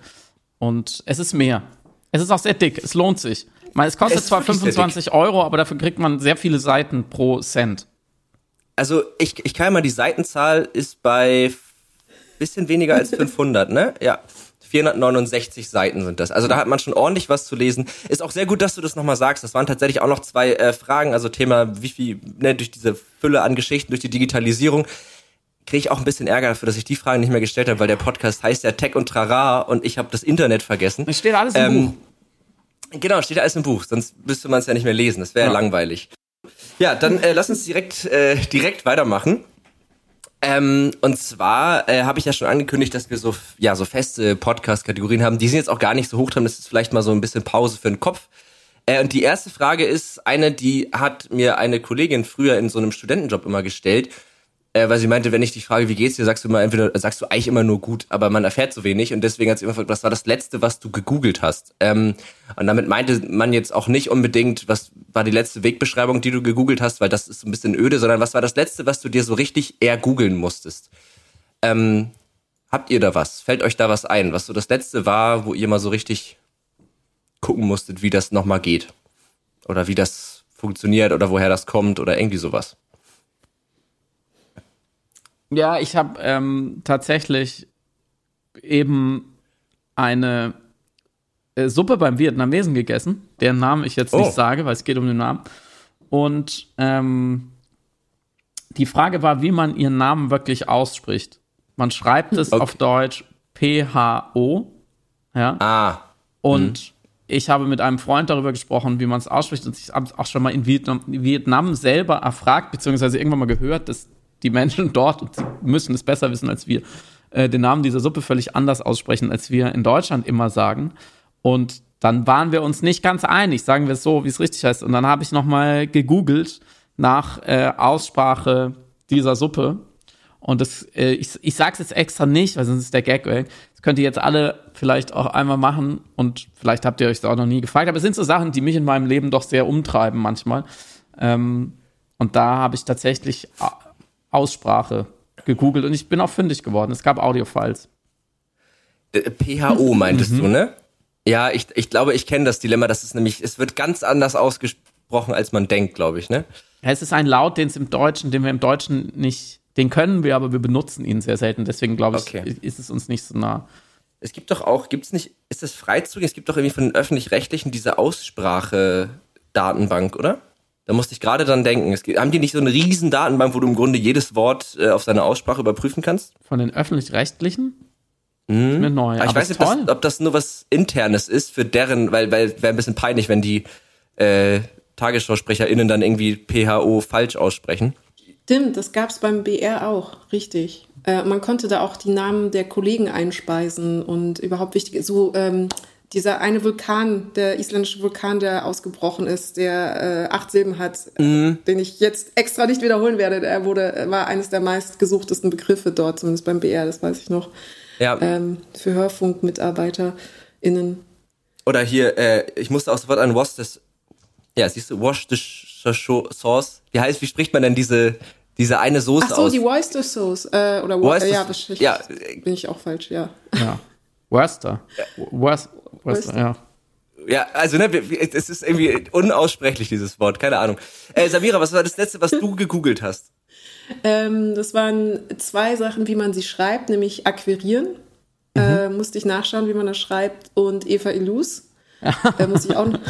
Und es ist mehr. Es ist auch sehr dick. Es lohnt sich. es kostet es zwar 25 Euro, aber dafür kriegt man sehr viele Seiten pro Cent. Also ich, ich kann mal, die Seitenzahl ist bei bisschen weniger als 500, ne? Ja. 469 Seiten sind das. Also da hat man schon ordentlich was zu lesen. Ist auch sehr gut, dass du das nochmal sagst. Das waren tatsächlich auch noch zwei äh, Fragen. Also Thema, wie viel, ne, durch diese Fülle an Geschichten, durch die Digitalisierung, kriege ich auch ein bisschen Ärger dafür, dass ich die Fragen nicht mehr gestellt habe, weil der Podcast heißt ja Tech und Trara und ich habe das Internet vergessen. Es steht alles im ähm, Buch. Genau, steht alles im Buch, sonst müsste man es ja nicht mehr lesen. Das wäre ja. langweilig. Ja, dann äh, lass uns direkt, äh, direkt weitermachen. Ähm, und zwar äh, habe ich ja schon angekündigt, dass wir so ja so feste Podcast-Kategorien haben. Die sind jetzt auch gar nicht so hoch drin. Das ist vielleicht mal so ein bisschen Pause für den Kopf. Äh, und die erste Frage ist eine, die hat mir eine Kollegin früher in so einem Studentenjob immer gestellt äh, weil sie meinte, wenn ich dich frage, wie geht's dir, sagst du immer entweder, sagst du eigentlich immer nur gut, aber man erfährt so wenig und deswegen hat sie immer gefragt, was war das Letzte, was du gegoogelt hast? Ähm, und damit meinte man jetzt auch nicht unbedingt, was war die letzte Wegbeschreibung, die du gegoogelt hast, weil das ist so ein bisschen öde, sondern was war das Letzte, was du dir so richtig eher googeln musstest? Ähm, habt ihr da was? Fällt euch da was ein, was so das Letzte war, wo ihr mal so richtig gucken musstet, wie das nochmal geht? Oder wie das funktioniert oder woher das kommt oder irgendwie sowas? Ja, ich habe ähm, tatsächlich eben eine äh, Suppe beim Vietnamesen gegessen, deren Namen ich jetzt oh. nicht sage, weil es geht um den Namen. Und ähm, die Frage war, wie man ihren Namen wirklich ausspricht. Man schreibt es okay. auf Deutsch P-H-O. Ja. Ah. Und hm. ich habe mit einem Freund darüber gesprochen, wie man es ausspricht. Und ich habe auch schon mal in Vietnam, Vietnam selber erfragt, beziehungsweise irgendwann mal gehört, dass die Menschen dort müssen es besser wissen als wir, äh, den Namen dieser Suppe völlig anders aussprechen, als wir in Deutschland immer sagen. Und dann waren wir uns nicht ganz einig, sagen wir es so, wie es richtig heißt. Und dann habe ich nochmal gegoogelt nach äh, Aussprache dieser Suppe. Und das, äh, ich, ich sage es jetzt extra nicht, weil sonst ist der Gag weg. Das könnt ihr jetzt alle vielleicht auch einmal machen und vielleicht habt ihr euch das auch noch nie gefragt. Aber es sind so Sachen, die mich in meinem Leben doch sehr umtreiben manchmal. Ähm, und da habe ich tatsächlich Aussprache gegoogelt und ich bin auch fündig geworden. Es gab Audiofiles. Äh, PHO meintest mhm. du, ne? Ja, ich, ich glaube, ich kenne das Dilemma. Das ist nämlich, es wird ganz anders ausgesprochen, als man denkt, glaube ich, ne? Es ist ein Laut, den es im Deutschen, den wir im Deutschen nicht, den können wir, aber wir benutzen ihn sehr selten. Deswegen glaube ich, okay. ist es uns nicht so nah. Es gibt doch auch, gibt es nicht, ist das freizügig? Es gibt doch irgendwie von den Öffentlich-Rechtlichen diese Aussprache-Datenbank, oder? Da musste ich gerade dran denken. Es, haben die nicht so eine riesen Datenbank, wo du im Grunde jedes Wort äh, auf seine Aussprache überprüfen kannst? Von den öffentlich-rechtlichen? Mhm. Mir neu. Aber ich weiß nicht, ob das, ob das, nur was Internes ist für deren, weil, weil wäre ein bisschen peinlich, wenn die äh, TagesschausprecherInnen dann irgendwie PHO falsch aussprechen. Stimmt, das gab's beim BR auch, richtig. Äh, man konnte da auch die Namen der Kollegen einspeisen und überhaupt wichtige, so ähm, dieser eine Vulkan, der isländische Vulkan, der ausgebrochen ist, der äh, acht Silben hat, Mhm. den ich jetzt extra nicht wiederholen werde. Der wurde, war eines der meistgesuchtesten Begriffe dort, zumindest beim BR, das weiß ich noch, Ja. ähm, für HörfunkmitarbeiterInnen. Oder hier, äh, ich musste auch sofort an Wash das, ja, siehst du, Wash the Sauce. Wie heißt, wie spricht man denn diese, diese eine Soße Ach so, aus? die Oyster Sauce, äh, oder Wo Oyster ja, wahrscheinlich Ja. bin ich auch falsch, ja. Ja. Worcester. Worcester, Worcester, ja. Ja, also ne, es ist irgendwie unaussprechlich, dieses Wort, keine Ahnung. Äh, Samira, was war das letzte, was du gegoogelt hast? Ähm, das waren zwei Sachen, wie man sie schreibt, nämlich akquirieren. Äh, musste ich nachschauen, wie man das schreibt. Und Eva Illus. äh, muss ich auch noch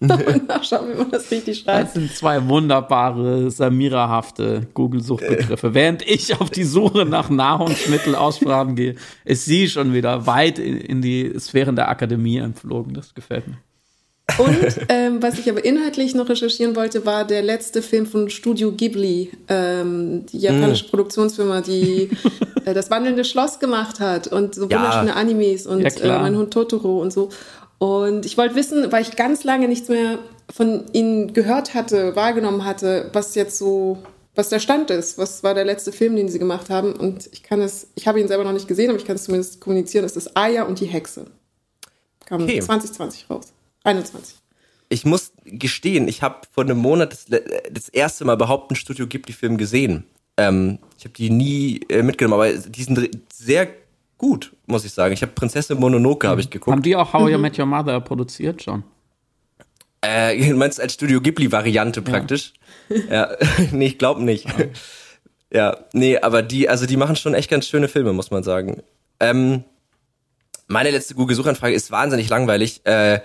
nachschauen, wie man das richtig schreibt. Das sind zwei wunderbare, Samira-hafte Google-Suchbegriffe. Während ich auf die Suche nach Nahrungsmittelaussprachen gehe, ist sie schon wieder weit in, die Sphären der Akademie entflogen. Das gefällt mir. Und ähm, was ich aber inhaltlich noch recherchieren wollte, war der letzte Film von Studio Ghibli, ähm, die japanische Produktionsfirma, die äh, das wandelnde Schloss gemacht hat und so Ja. wunderschöne Animes und Ja, äh, mein Hund Totoro und so. Und ich wollte wissen, weil ich ganz lange nichts mehr von ihnen gehört hatte, wahrgenommen hatte, was jetzt so, was der Stand ist. Was war der letzte Film, den sie gemacht haben? Und ich kann es, ich habe ihn selber noch nicht gesehen, aber ich kann es zumindest kommunizieren. Das ist Aya und die Hexe. Kam Okay. 2020 raus. 21. Ich muss gestehen, ich habe vor einem Monat das, das erste Mal überhaupt einen Studio Ghibli-Film gesehen. Ähm, ich habe die nie äh, mitgenommen, aber die sind sehr gut, muss ich sagen. Ich habe Prinzessin Mononoke habe ich geguckt. Haben die auch How You Met Your Mother produziert schon? Äh, du meinst als Studio Ghibli-Variante praktisch? Ja, nee, ich glaube nicht. Ja, nee, aber die, also die machen schon echt ganz schöne Filme, muss man sagen. Ähm, meine letzte Google-Suchanfrage ist wahnsinnig langweilig. Äh,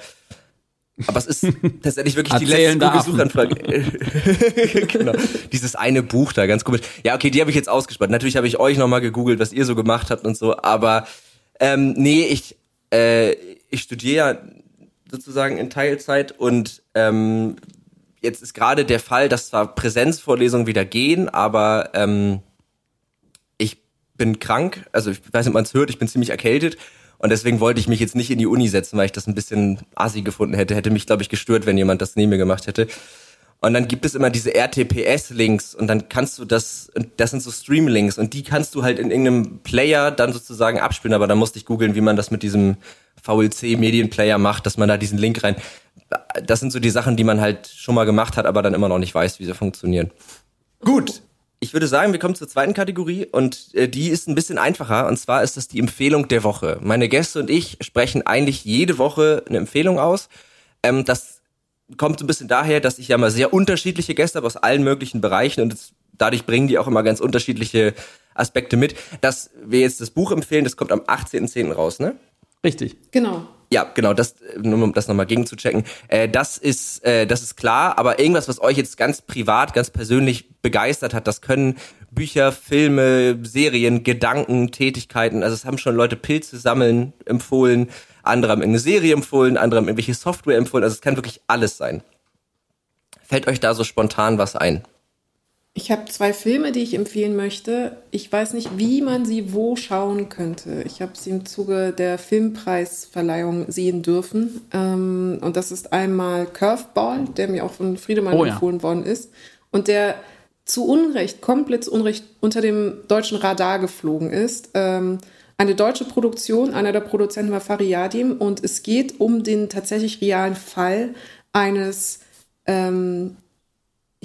aber es ist tatsächlich wirklich die letzte. Google-Suchanfrage. genau. Dieses eine Buch da, ganz komisch. Ja, okay, die habe ich jetzt ausgespart. Natürlich habe ich euch nochmal gegoogelt, was ihr so gemacht habt und so, aber ähm, nee, ich, äh, ich studiere ja sozusagen in Teilzeit und ähm, jetzt ist gerade der Fall, dass zwar Präsenzvorlesungen wieder gehen, aber ähm, ich bin krank, also ich weiß nicht, ob man es hört, ich bin ziemlich erkältet und deswegen wollte ich mich jetzt nicht in die Uni setzen, weil ich das ein bisschen assi gefunden hätte. Hätte mich, glaube ich, gestört, wenn jemand das neben mir gemacht hätte. Und dann gibt es immer diese RTPS-Links und dann kannst du das, das sind so Stream-Links und die kannst du halt in irgendeinem Player dann sozusagen abspielen, aber da musste ich googeln, wie man das mit diesem VLC-Medienplayer macht, dass man da diesen Link rein. Das sind so die Sachen, die man halt schon mal gemacht hat, aber dann immer noch nicht weiß, wie sie funktionieren. Gut. Ich würde sagen, wir kommen zur zweiten Kategorie und äh, die ist ein bisschen einfacher und zwar ist das die Empfehlung der Woche. Meine Gäste und ich sprechen eigentlich jede Woche eine Empfehlung aus. Ähm, das kommt so ein bisschen daher, dass ich ja mal sehr unterschiedliche Gäste habe aus allen möglichen Bereichen und es, dadurch bringen die auch immer ganz unterschiedliche Aspekte mit. Dass wir jetzt das Buch empfehlen, das kommt am 18.10. raus, ne? Richtig. Genau. Ja, genau, das, nur um das nochmal gegenzuchecken. Äh, das ist, äh, das ist klar, aber irgendwas, was euch jetzt ganz privat, ganz persönlich begeistert hat, das können Bücher, Filme, Serien, Gedanken, Tätigkeiten. Also es haben schon Leute Pilze sammeln empfohlen, andere haben irgendeine Serie empfohlen, andere haben irgendwelche Software empfohlen. Also es kann wirklich alles sein. Fällt euch da so spontan was ein? Ich habe zwei Filme, die ich empfehlen möchte. Ich weiß nicht, wie man sie wo schauen könnte. Ich habe sie im Zuge der Filmpreisverleihung sehen dürfen. Ähm, und das ist einmal Curveball, der mir auch von Friedemann Oh ja. empfohlen worden ist. Und der zu Unrecht, komplett zu Unrecht unter dem deutschen Radar geflogen ist. Ähm, eine deutsche Produktion, einer der Produzenten war Fariadim und es geht um den tatsächlich realen Fall eines ähm,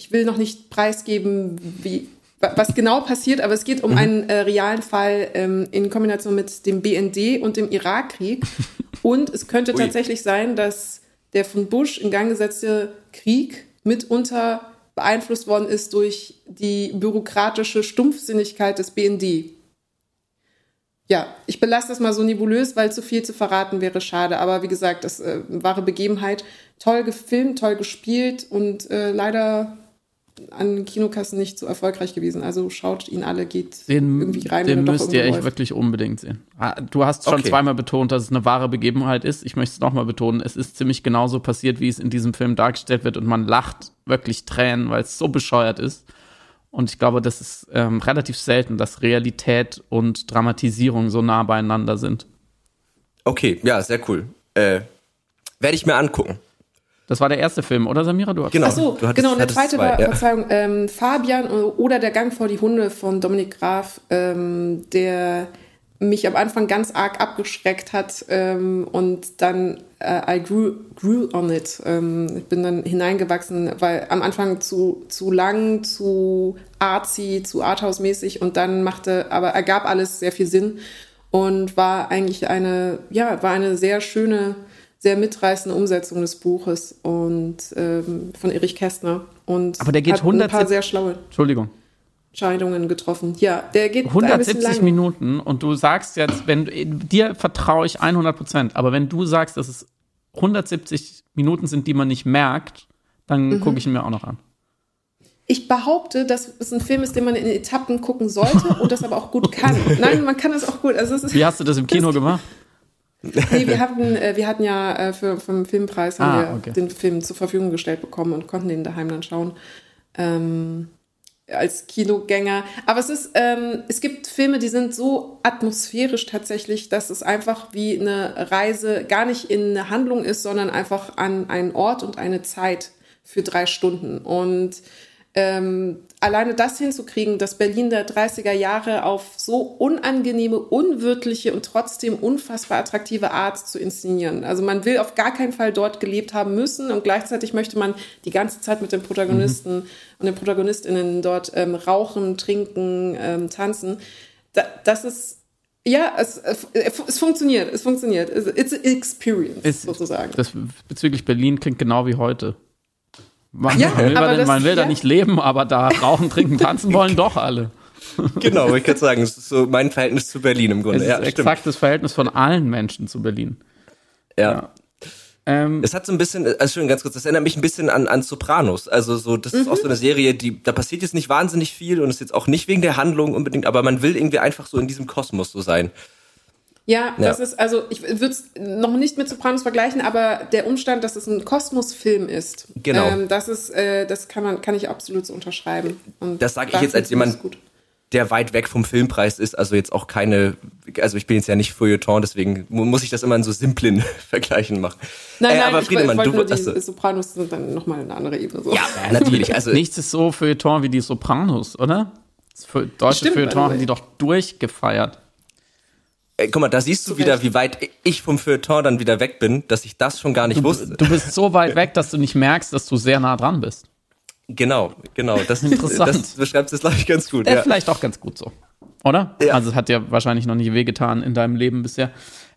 ich will noch nicht preisgeben, wie, wa- was genau passiert, aber es geht um einen äh, realen Fall ähm, in Kombination mit dem BND und dem Irakkrieg. Und es könnte Ui. tatsächlich sein, dass der von Bush in Gang gesetzte Krieg mitunter beeinflusst worden ist durch die bürokratische Stumpfsinnigkeit des BND. Ja, ich belasse das mal so nebulös, weil zu viel zu verraten wäre schade. Aber wie gesagt, das äh, wahre Begebenheit. Toll gefilmt, toll gespielt und äh, leider an Kinokassen nicht so erfolgreich gewesen. Also schaut ihn alle, geht Den, irgendwie rein, den müsst ihr echt läuft. wirklich unbedingt sehen. Du hast schon Okay. zweimal betont, dass es eine wahre Begebenheit ist. Ich möchte es nochmal betonen. Es ist ziemlich genauso passiert, wie es in diesem Film dargestellt wird und man lacht wirklich Tränen, weil es so bescheuert ist. Und ich glaube, das ist ähm, relativ selten, dass Realität und Dramatisierung so nah beieinander sind. Okay, ja, sehr cool. Äh, Werde ich mir angucken. Das war der erste Film, oder Samira? Du hast Genau. Ach so, du hattest- genau. Und der zweite zwei, war, ja. Verzeihung, ähm, Fabian oder Der Gang vor die Hunde von Dominik Graf, ähm, der mich am Anfang ganz arg abgeschreckt hat ähm, und dann äh, I grew, grew on it. Ähm, ich bin dann hineingewachsen, weil am Anfang zu, zu lang, zu artsy, zu arthouse-mäßig und dann machte, aber ergab alles sehr viel Sinn und war eigentlich eine, ja, war eine sehr schöne, sehr mitreißende Umsetzung des Buches und ähm, von Erich Kästner. Und Aber der geht hat ein paar 170 sehr schlaue Entschuldigung. Entscheidungen getroffen. Ja, der geht ein bisschen 170 lang. Minuten und du sagst jetzt, wenn dir vertraue ich 100 Prozent, aber wenn du sagst, dass es 170 Minuten sind, die man nicht merkt, dann Mhm. gucke ich ihn mir auch noch an. Ich behaupte, dass es ein Film ist, den man in Etappen gucken sollte und das aber auch gut kann. Nein, man kann das auch gut. Also es ist, Wie hast du das im Kino gemacht? Nee, wir hatten, äh, wir hatten ja äh, für, vom Filmpreis haben Ah, wir okay. den Film zur Verfügung gestellt bekommen und konnten den daheim dann schauen. Ähm, als Kinogänger. Aber es ist, ähm, es gibt Filme, die sind so atmosphärisch tatsächlich, dass es einfach wie eine Reise gar nicht in eine Handlung ist, sondern einfach an einen Ort und eine Zeit für drei Stunden. Und ähm, alleine das hinzukriegen, das Berlin der 30er Jahre auf so unangenehme, unwirtliche und trotzdem unfassbar attraktive Art zu inszenieren. Also man will auf gar keinen Fall dort gelebt haben müssen und gleichzeitig möchte man die ganze Zeit mit den Protagonisten und den Protagonistinnen dort ähm, rauchen, trinken, ähm, tanzen. Da, das ist ja, es, es, es funktioniert, es funktioniert. It's an experience, Ist- sozusagen. Das bezüglich Berlin klingt genau wie heute. Man Ja, will, aber man, das- man will da ja. nicht leben, aber da rauchen, trinken, tanzen wollen doch alle. Genau, ich gerade sagen, es ist so mein Verhältnis zu Berlin im Es Grunde. ist Ja, stimmt. exakt das Verhältnis von allen Menschen zu Berlin. Ja. Ähm, Es hat so ein bisschen, also schon ganz kurz, das erinnert mich ein bisschen an, an Sopranos. Also so, das ist auch so eine Serie, die, da passiert jetzt nicht wahnsinnig viel und ist jetzt auch nicht wegen der Handlung unbedingt, aber man will irgendwie einfach so in diesem Kosmos so sein. Ja, Ja. das ist, also ich würde es noch nicht mit Sopranos vergleichen, aber der Umstand, dass es ein Kosmosfilm ist, Genau. ähm, das ist, äh, das kann man, kann ich absolut so unterschreiben. Und Das sag ich jetzt als jemand-. Der weit weg vom Filmpreis ist, also jetzt auch keine, also ich bin jetzt ja nicht Feuilleton, deswegen mu- muss ich das immer in so simplen Vergleichen machen. Nein, Äh, nein, aber ich Friedemann, wollte du nur, die. Sopranos sind dann nochmal eine andere Ebene. So. Ja, natürlich. Also Nichts ist so Feuilleton wie die Sopranos, oder? Deutsche Stimmt, Feuilleton haben die doch durchgefeiert. Äh, guck mal, da siehst du wieder, wie weit ich vom Feuilleton dann wieder weg bin, dass ich das schon gar nicht wusste. Du bist so weit weg, dass du nicht merkst, dass du sehr nah dran bist. Genau, genau. Das, Interessant. das beschreibt es, glaube ich, ganz gut. Äh, Ja. Vielleicht auch ganz gut so. Oder? Ja. Also es hat dir wahrscheinlich noch nicht wehgetan in deinem Leben bisher.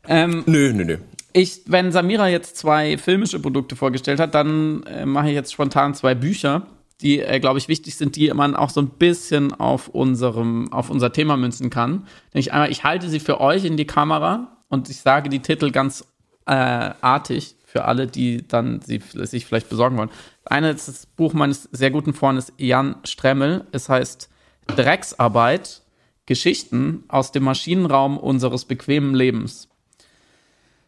Ähm, Nö, nö, nö. ich, wenn Samira jetzt zwei filmische Produkte vorgestellt hat, dann äh, mache ich jetzt spontan zwei Bücher, die, äh, glaube ich, wichtig sind, die man auch so ein bisschen auf unserem, auf unser Thema münzen kann. Nämlich einmal, ich halte sie für euch in die Kamera und ich sage die Titel ganz äh, artig für alle, die dann sie sich vielleicht besorgen wollen. Das eine ist das Buch meines sehr guten Freundes Jan Stremmel. Es heißt Drecksarbeit, Geschichten aus dem Maschinenraum unseres bequemen Lebens.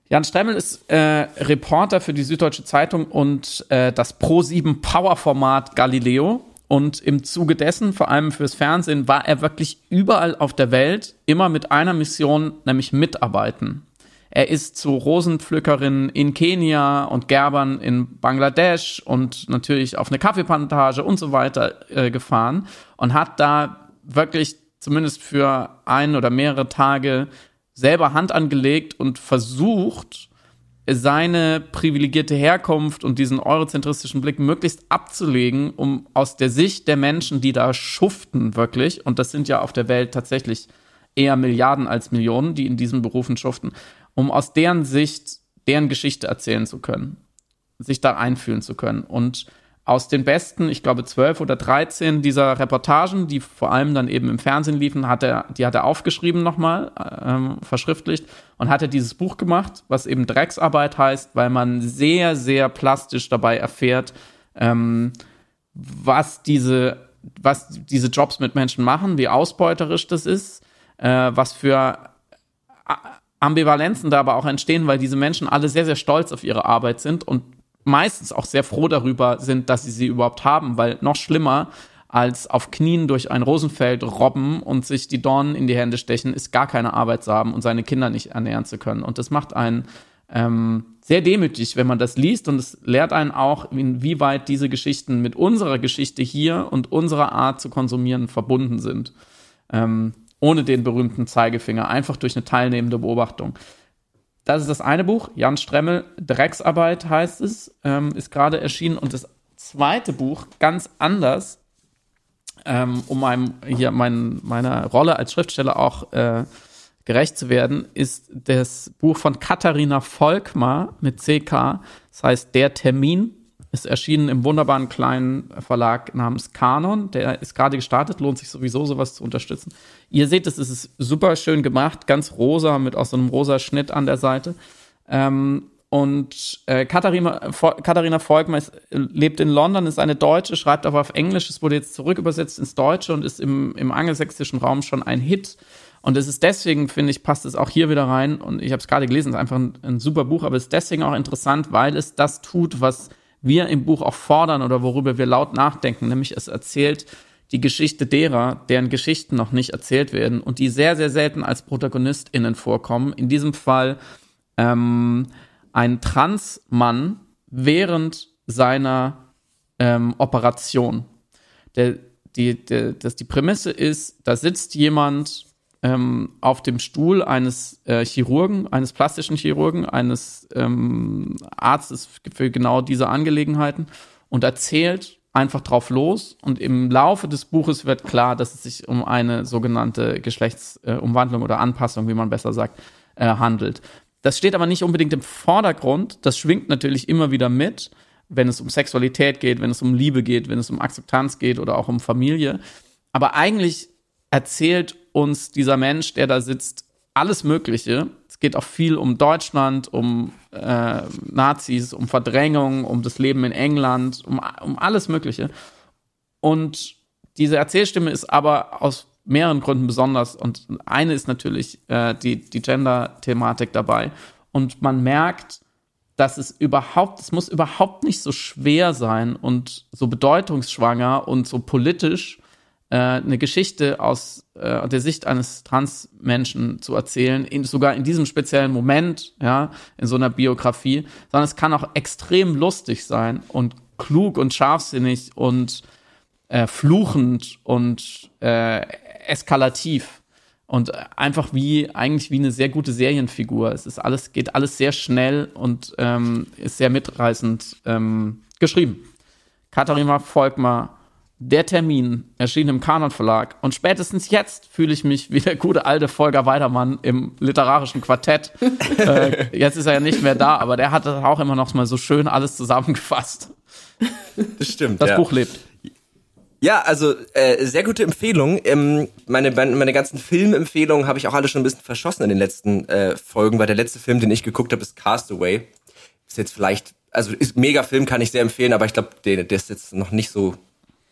Jan Stremmel ist äh, Reporter für die Süddeutsche Zeitung und äh, das Pro7 Power-Format Galileo. Und im Zuge dessen, vor allem fürs Fernsehen, war er wirklich überall auf der Welt, immer mit einer Mission, nämlich mitarbeiten. Er ist zu Rosenpflückerinnen in Kenia und Gerbern in Bangladesch und natürlich auf eine Kaffeeplantage und so weiter äh, gefahren und hat da wirklich zumindest für ein oder mehrere Tage selber Hand angelegt und versucht, seine privilegierte Herkunft und diesen eurozentristischen Blick möglichst abzulegen, um aus der Sicht der Menschen, die da schuften wirklich, und das sind ja auf der Welt tatsächlich eher Milliarden als Millionen, die in diesen Berufen schuften, um aus deren Sicht deren Geschichte erzählen zu können, sich da einfühlen zu können. Und aus den besten, ich glaube, zwölf oder dreizehn dieser Reportagen, die vor allem dann eben im Fernsehen liefen, hat er, die hat er aufgeschrieben nochmal, ähm, verschriftlicht und hat er dieses Buch gemacht, was eben Drecksarbeit heißt, weil man sehr, sehr plastisch dabei erfährt, ähm, was diese, was diese Jobs mit Menschen machen, wie ausbeuterisch das ist, äh, was für Ambivalenzen da aber auch entstehen, weil diese Menschen alle sehr, sehr stolz auf ihre Arbeit sind und meistens auch sehr froh darüber sind, dass sie sie überhaupt haben, weil noch schlimmer als auf Knien durch ein Rosenfeld robben und sich die Dornen in die Hände stechen, ist gar keine Arbeit zu haben und seine Kinder nicht ernähren zu können. Und das macht einen ähm, sehr demütig, wenn man das liest und es lehrt einen auch, inwieweit diese Geschichten mit unserer Geschichte hier und unserer Art zu konsumieren verbunden sind. Ähm, ohne den berühmten Zeigefinger, einfach durch eine teilnehmende Beobachtung. Das ist das eine Buch, Jan Stremmel, Drecksarbeit heißt es, ähm, ist gerade erschienen. Und das zweite Buch, ganz anders, ähm, um meinem, hier mein, meiner Rolle als Schriftsteller auch äh, gerecht zu werden, ist das Buch von Katharina Volkmar mit CK. Das heißt Der Termin. Ist erschienen im wunderbaren kleinen Verlag namens Kanon. Der ist gerade gestartet, lohnt sich sowieso sowas zu unterstützen. Ihr seht, es ist super schön gemacht, ganz rosa mit auch so einem rosa Schnitt an der Seite. Ähm, und äh, Katharina, Katharina Volkmar ist, lebt in London, ist eine Deutsche, schreibt aber auf Englisch. Es wurde jetzt zurückübersetzt ins Deutsche und ist im, im angelsächsischen Raum schon ein Hit. Und es ist deswegen, finde ich, passt es auch hier wieder rein. Und ich habe es gerade gelesen, es ist einfach ein, ein, super Buch, aber es ist deswegen auch interessant, weil es das tut, was wir im Buch auch fordern oder worüber wir laut nachdenken, nämlich es erzählt die Geschichte derer, deren Geschichten noch nicht erzählt werden und die sehr, sehr selten als ProtagonistInnen vorkommen. In diesem Fall ähm, ein Transmann während seiner ähm, Operation. Der, die, der, das, die Prämisse ist, da sitzt jemand ähm, auf dem Stuhl eines äh, Chirurgen, eines plastischen Chirurgen, eines ähm, Arztes für genau diese Angelegenheiten und erzählt einfach drauf los. Und im Laufe des Buches wird klar, dass es sich um eine sogenannte Geschlechtsumwandlung äh, oder Anpassung, wie man besser sagt, äh, handelt. Das steht aber nicht unbedingt im Vordergrund. Das schwingt natürlich immer wieder mit, wenn es um Sexualität geht, wenn es um Liebe geht, wenn es um Akzeptanz geht oder auch um Familie. Aber eigentlich erzählt uns dieser Mensch, der da sitzt, alles Mögliche. Es geht auch viel um Deutschland, um äh, Nazis, um Verdrängung, um das Leben in England, um, um alles Mögliche. Und diese Erzählstimme ist aber aus mehreren Gründen besonders. Und eine ist natürlich äh, die, die Gender-Thematik dabei. Und man merkt, dass es überhaupt, es muss überhaupt nicht so schwer sein und so bedeutungsschwanger und so politisch äh, eine Geschichte aus äh, der Sicht eines Transmenschen zu erzählen, in, sogar in diesem speziellen Moment, ja, in so einer Biografie, sondern es kann auch extrem lustig sein und klug und scharfsinnig und äh, fluchend und äh, eskalativ und einfach wie eigentlich wie eine sehr gute Serienfigur. Es ist alles geht alles sehr schnell und ähm, ist sehr mitreißend ähm, geschrieben. Katharina Volkmar der Termin erschien im Kanon Verlag und spätestens jetzt fühle ich mich wie der gute alte Volker Weidermann im literarischen Quartett. äh, jetzt ist er ja nicht mehr da, aber der hat auch immer noch mal so schön alles zusammengefasst. Das stimmt. Das ja. Buch lebt. Ja, also äh, sehr gute Empfehlung. Ähm, meine, meine ganzen Filmempfehlungen habe ich auch alle schon ein bisschen verschossen in den letzten äh, Folgen, weil der letzte Film, den ich geguckt habe, ist Castaway. Ist jetzt vielleicht, also ist mega Film, kann ich sehr empfehlen, aber ich glaube, der, der ist jetzt noch nicht so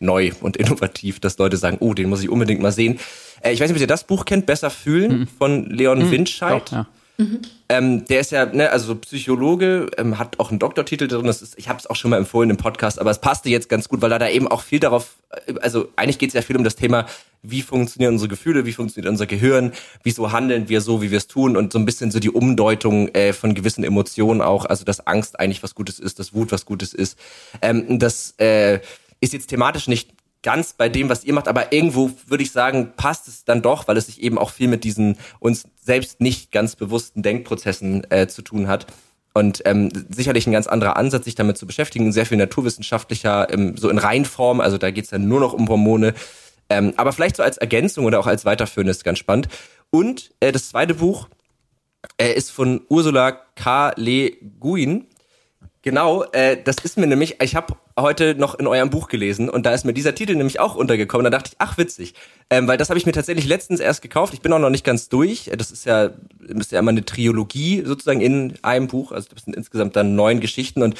neu und innovativ, dass Leute sagen, oh, den muss ich unbedingt mal sehen. Äh, ich weiß nicht, ob ihr das Buch kennt, Besser fühlen mhm. von Leon mhm. Windscheid. Doch, ja. Mhm. Ähm, der ist ja, ne, also Psychologe, ähm, hat auch einen Doktortitel drin. Das ist, ich habe es auch schon mal empfohlen im Podcast, aber es passte jetzt ganz gut, weil er da eben auch viel darauf, äh, also eigentlich geht es ja viel um das Thema, wie funktionieren unsere Gefühle, wie funktioniert unser Gehirn, wieso handeln wir so, wie wir es tun und so ein bisschen so die Umdeutung äh, von gewissen Emotionen auch, also dass Angst eigentlich was Gutes ist, dass Wut was Gutes ist. Ähm, das äh, ist jetzt thematisch nicht ganz bei dem, was ihr macht, aber irgendwo würde ich sagen, passt es dann doch, weil es sich eben auch viel mit diesen uns selbst nicht ganz bewussten Denkprozessen äh, zu tun hat. Und ähm, sicherlich ein ganz anderer Ansatz, sich damit zu beschäftigen, sehr viel naturwissenschaftlicher, ähm, so in Reinform, also da geht's dann nur noch um Hormone. Ähm, aber vielleicht so als Ergänzung oder auch als Weiterführen ist ganz spannend. Und äh, das zweite Buch äh, ist von Ursula K. Le Guin. Genau, äh, das ist mir nämlich, ich habe heute noch in eurem Buch gelesen und da ist mir dieser Titel nämlich auch untergekommen. Da dachte ich, ach witzig, ähm, weil das habe ich mir tatsächlich letztens erst gekauft. Ich bin auch noch nicht ganz durch. Das ist ja, ist ja immer eine Trilogie sozusagen in einem Buch. Also das sind insgesamt dann neun Geschichten und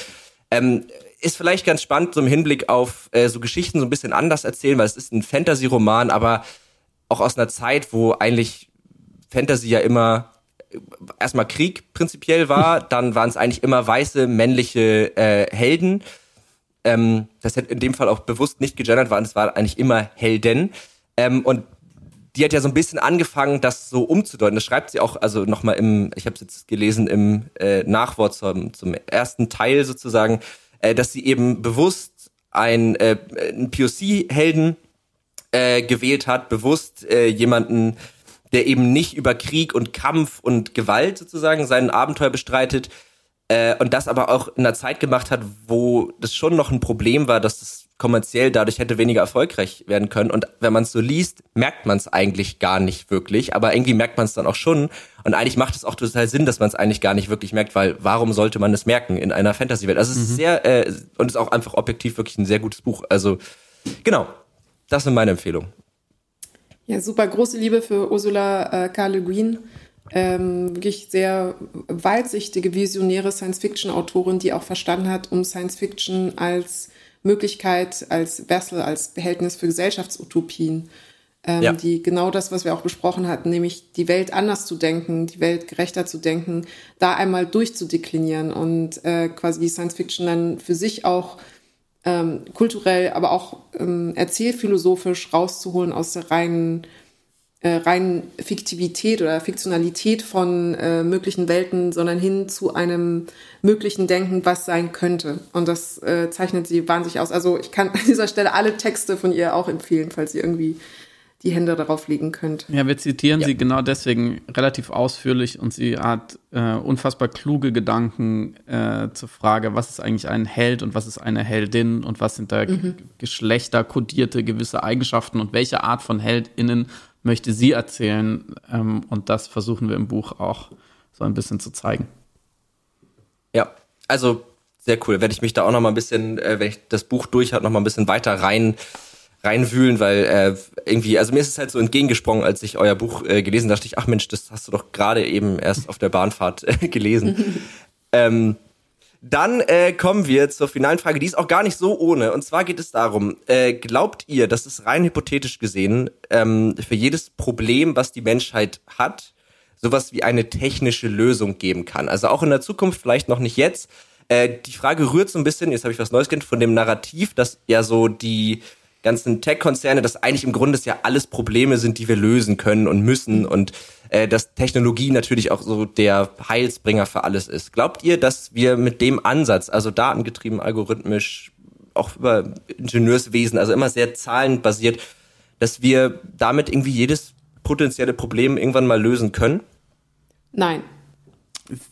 ähm, ist vielleicht ganz spannend so im Hinblick auf äh, so Geschichten so ein bisschen anders erzählen, weil es ist ein Fantasy-Roman, aber auch aus einer Zeit, wo eigentlich Fantasy ja immer erstmal Krieg prinzipiell war, dann waren es eigentlich immer weiße männliche äh, Helden. Ähm, das hätte in dem Fall auch bewusst nicht gegendert waren, es war eigentlich immer Helden. Ähm, und die hat ja so ein bisschen angefangen, das so umzudeuten. Das schreibt sie auch, also nochmal im, ich habe es jetzt gelesen, im äh, Nachwort zum, zum ersten Teil sozusagen, äh, dass sie eben bewusst ein, äh, einen POC-Helden äh, gewählt hat, bewusst äh, jemanden, der eben nicht über Krieg und Kampf und Gewalt sozusagen sein Abenteuer bestreitet, äh, und das aber auch in einer Zeit gemacht hat, wo das schon noch ein Problem war, dass das kommerziell dadurch hätte weniger erfolgreich werden können. Und wenn man es so liest, merkt man es eigentlich gar nicht wirklich. Aber irgendwie merkt man es dann auch schon. Und eigentlich macht es auch total Sinn, dass man es eigentlich gar nicht wirklich merkt, weil warum sollte man es merken in einer Fantasy-Welt? Also es ist mhm. sehr, äh, und es ist auch einfach objektiv wirklich ein sehr gutes Buch. Also genau, das sind meine Empfehlungen. Ja, super große Liebe für Ursula äh, K. Le Guin ähm, wirklich sehr weitsichtige, visionäre Science-Fiction-Autorin, die auch verstanden hat, um Science-Fiction als Möglichkeit, als Vessel, als Behältnis für Gesellschaftsutopien, ähm, ja. die genau das, was wir auch besprochen hatten, nämlich die Welt anders zu denken, die Welt gerechter zu denken, da einmal durchzudeklinieren und äh, quasi die Science-Fiction dann für sich auch ähm, kulturell, aber auch ähm, erzählphilosophisch rauszuholen aus der reinen äh, rein Fiktivität oder Fiktionalität von äh, möglichen Welten, sondern hin zu einem möglichen Denken, was sein könnte. Und das äh, zeichnet sie wahnsinnig aus. Also ich kann an dieser Stelle alle Texte von ihr auch empfehlen, falls ihr irgendwie die Hände darauf legen könnt. Ja, wir zitieren ja. sie genau deswegen relativ ausführlich und sie hat äh, unfassbar kluge Gedanken äh, zur Frage, was ist eigentlich ein Held und was ist eine Heldin und was sind da mhm. geschlechterkodierte gewisse Eigenschaften und welche Art von HeldInnen möchte sie erzählen. Ähm, und das versuchen wir im Buch auch so ein bisschen zu zeigen. Ja, also sehr cool. Werde ich mich da auch noch mal ein bisschen, äh, wenn ich das Buch durch habe, noch mal ein bisschen weiter rein reinwühlen, weil äh, irgendwie, also mir ist es halt so entgegengesprungen, als ich euer Buch äh, gelesen dachte ich, ach Mensch, das hast du doch gerade eben erst auf der Bahnfahrt äh, gelesen. ähm, dann äh, kommen wir zur finalen Frage, die ist auch gar nicht so ohne. Und zwar geht es darum, äh, glaubt ihr, dass es rein hypothetisch gesehen ähm, für jedes Problem, was die Menschheit hat, sowas wie eine technische Lösung geben kann? Also auch in der Zukunft, vielleicht noch nicht jetzt. Äh, die Frage rührt so ein bisschen, jetzt habe ich was Neues kennt, von dem Narrativ, dass ja so die ganzen Tech-Konzerne, dass eigentlich im Grunde ja alles Probleme sind, die wir lösen können und müssen und äh, dass Technologie natürlich auch so der Heilsbringer für alles ist. Glaubt ihr, dass wir mit dem Ansatz, also datengetrieben, algorithmisch, auch über Ingenieurswesen, also immer sehr zahlenbasiert, dass wir damit irgendwie jedes potenzielle Problem irgendwann mal lösen können? Nein.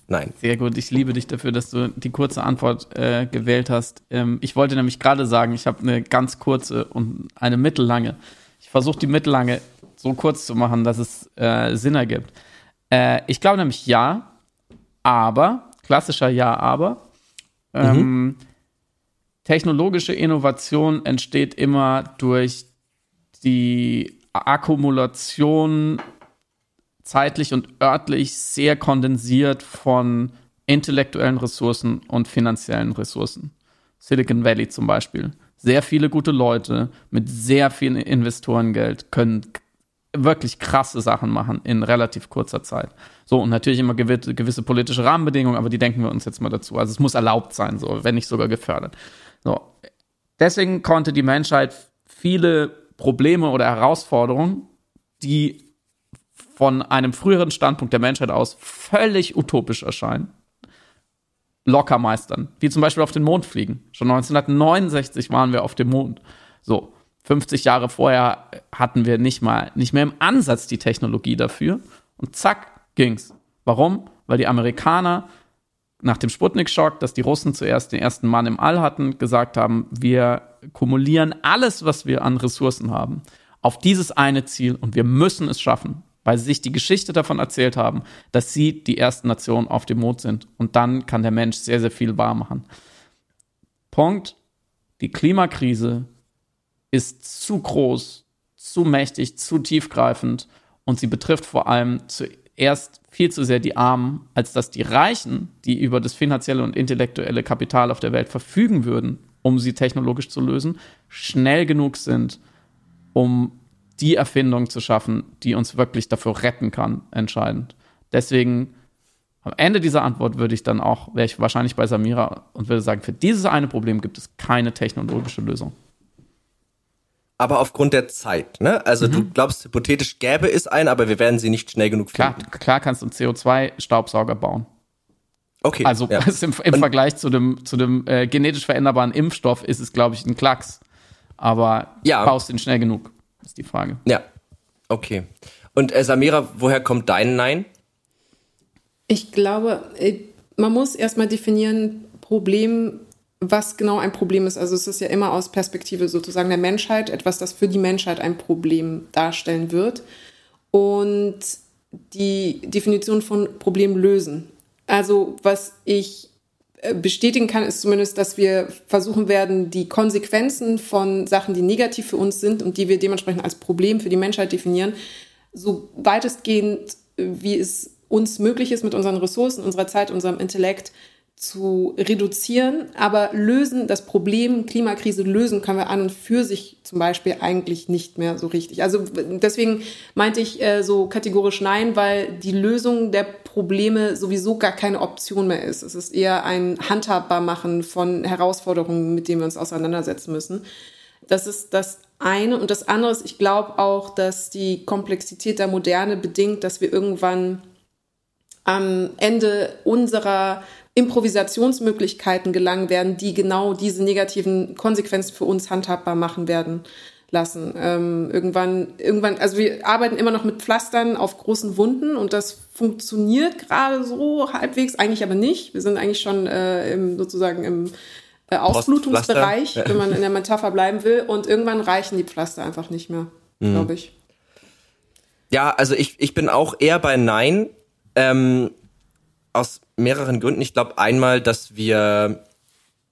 Nein. Sehr gut. Ich liebe dich dafür, dass du die kurze Antwort äh, gewählt hast. Ähm, ich wollte nämlich gerade sagen, ich habe eine ganz kurze und eine mittellange. Ich versuche die mittellange so kurz zu machen, dass es äh, Sinn ergibt. Äh, ich glaube nämlich ja, aber, klassischer Ja, aber. Ähm, mhm. Technologische Innovation entsteht immer durch die Akkumulation zeitlich und örtlich sehr kondensiert von intellektuellen Ressourcen und finanziellen Ressourcen. Silicon Valley zum Beispiel. Sehr viele gute Leute mit sehr viel Investorengeld können wirklich krasse Sachen machen in relativ kurzer Zeit. So, und natürlich immer gewisse, gewisse politische Rahmenbedingungen, aber die denken wir uns jetzt mal dazu. Also es muss erlaubt sein, so, wenn nicht sogar gefördert. So. Deswegen konnte die Menschheit viele Probleme oder Herausforderungen, die von einem früheren Standpunkt der Menschheit aus völlig utopisch erscheinen, locker meistern. Wie zum Beispiel auf den Mond fliegen. Schon 1969 waren wir auf dem Mond. So, 50 Jahre vorher hatten wir nicht mal, nicht mehr im Ansatz die Technologie dafür. Und zack, ging's. Warum? Weil die Amerikaner nach dem Sputnik-Schock, dass die Russen zuerst den ersten Mann im All hatten, gesagt haben, wir kumulieren alles, was wir an Ressourcen haben, auf dieses eine Ziel und wir müssen es schaffen weil sie sich die Geschichte davon erzählt haben, dass sie die ersten Nationen auf dem Mond sind. Und dann kann der Mensch sehr, sehr viel wahr machen. Punkt. Die Klimakrise ist zu groß, zu mächtig, zu tiefgreifend und sie betrifft vor allem zuerst viel zu sehr die Armen, als dass die Reichen, die über das finanzielle und intellektuelle Kapital auf der Welt verfügen würden, um sie technologisch zu lösen, schnell genug sind, um die Erfindung zu schaffen, die uns wirklich dafür retten kann, entscheidend. Deswegen am Ende dieser Antwort würde ich dann auch, wäre ich wahrscheinlich bei Samira und würde sagen, für dieses eine Problem gibt es keine technologische Lösung. aber aufgrund der Zeit. Ne? Also mhm. du glaubst, hypothetisch gäbe es einen, aber wir werden sie nicht schnell genug finden. Klar, klar kannst du einen CO2-Staubsauger bauen. Okay. Also ja. im, im Vergleich zu dem, zu dem äh, genetisch veränderbaren Impfstoff ist es, glaube ich, ein Klacks. Aber ja. baust den schnell genug, ist die Frage. Ja. Okay. Und äh, Samira, woher kommt dein Nein? Ich glaube, äh, man muss erstmal definieren, Problem, was genau ein Problem ist. Also es ist ja immer aus Perspektive sozusagen der Menschheit, etwas, das für die Menschheit ein Problem darstellen wird. Und die Definition von Problem lösen. Also was ich bestätigen kann, ist zumindest, dass wir versuchen werden, die Konsequenzen von Sachen, die negativ für uns sind und die wir dementsprechend als Problem für die Menschheit definieren, so weitestgehend, äh, wie es uns möglich ist, mit unseren Ressourcen, unserer Zeit, unserem Intellekt zu reduzieren. Aber lösen, das Problem Klimakrise lösen können wir an und für sich zum Beispiel eigentlich nicht mehr so richtig. Also deswegen meinte ich äh, so kategorisch nein, weil die Lösung der Probleme sowieso gar keine Option mehr ist. Es ist eher ein Handhabbarmachen von Herausforderungen, mit denen wir uns auseinandersetzen müssen. Das ist das eine. Und das andere ist, ich glaube auch, dass die Komplexität der Moderne bedingt, dass wir irgendwann am Ende unserer Improvisationsmöglichkeiten gelangen werden, die genau diese negativen Konsequenzen für uns handhabbar machen werden lassen. Ähm, irgendwann, irgendwann, also wir arbeiten immer noch mit Pflastern auf großen Wunden und das funktioniert gerade so halbwegs, eigentlich aber nicht. Wir sind eigentlich schon äh, im, sozusagen im äh, Ausblutungsbereich, wenn man in der Metapher bleiben will. Und irgendwann reichen die Pflaster einfach nicht mehr, mhm. glaube ich. Ja, also ich, ich bin auch eher bei Nein. Ähm, aus mehreren Gründen. Ich glaube einmal, dass wir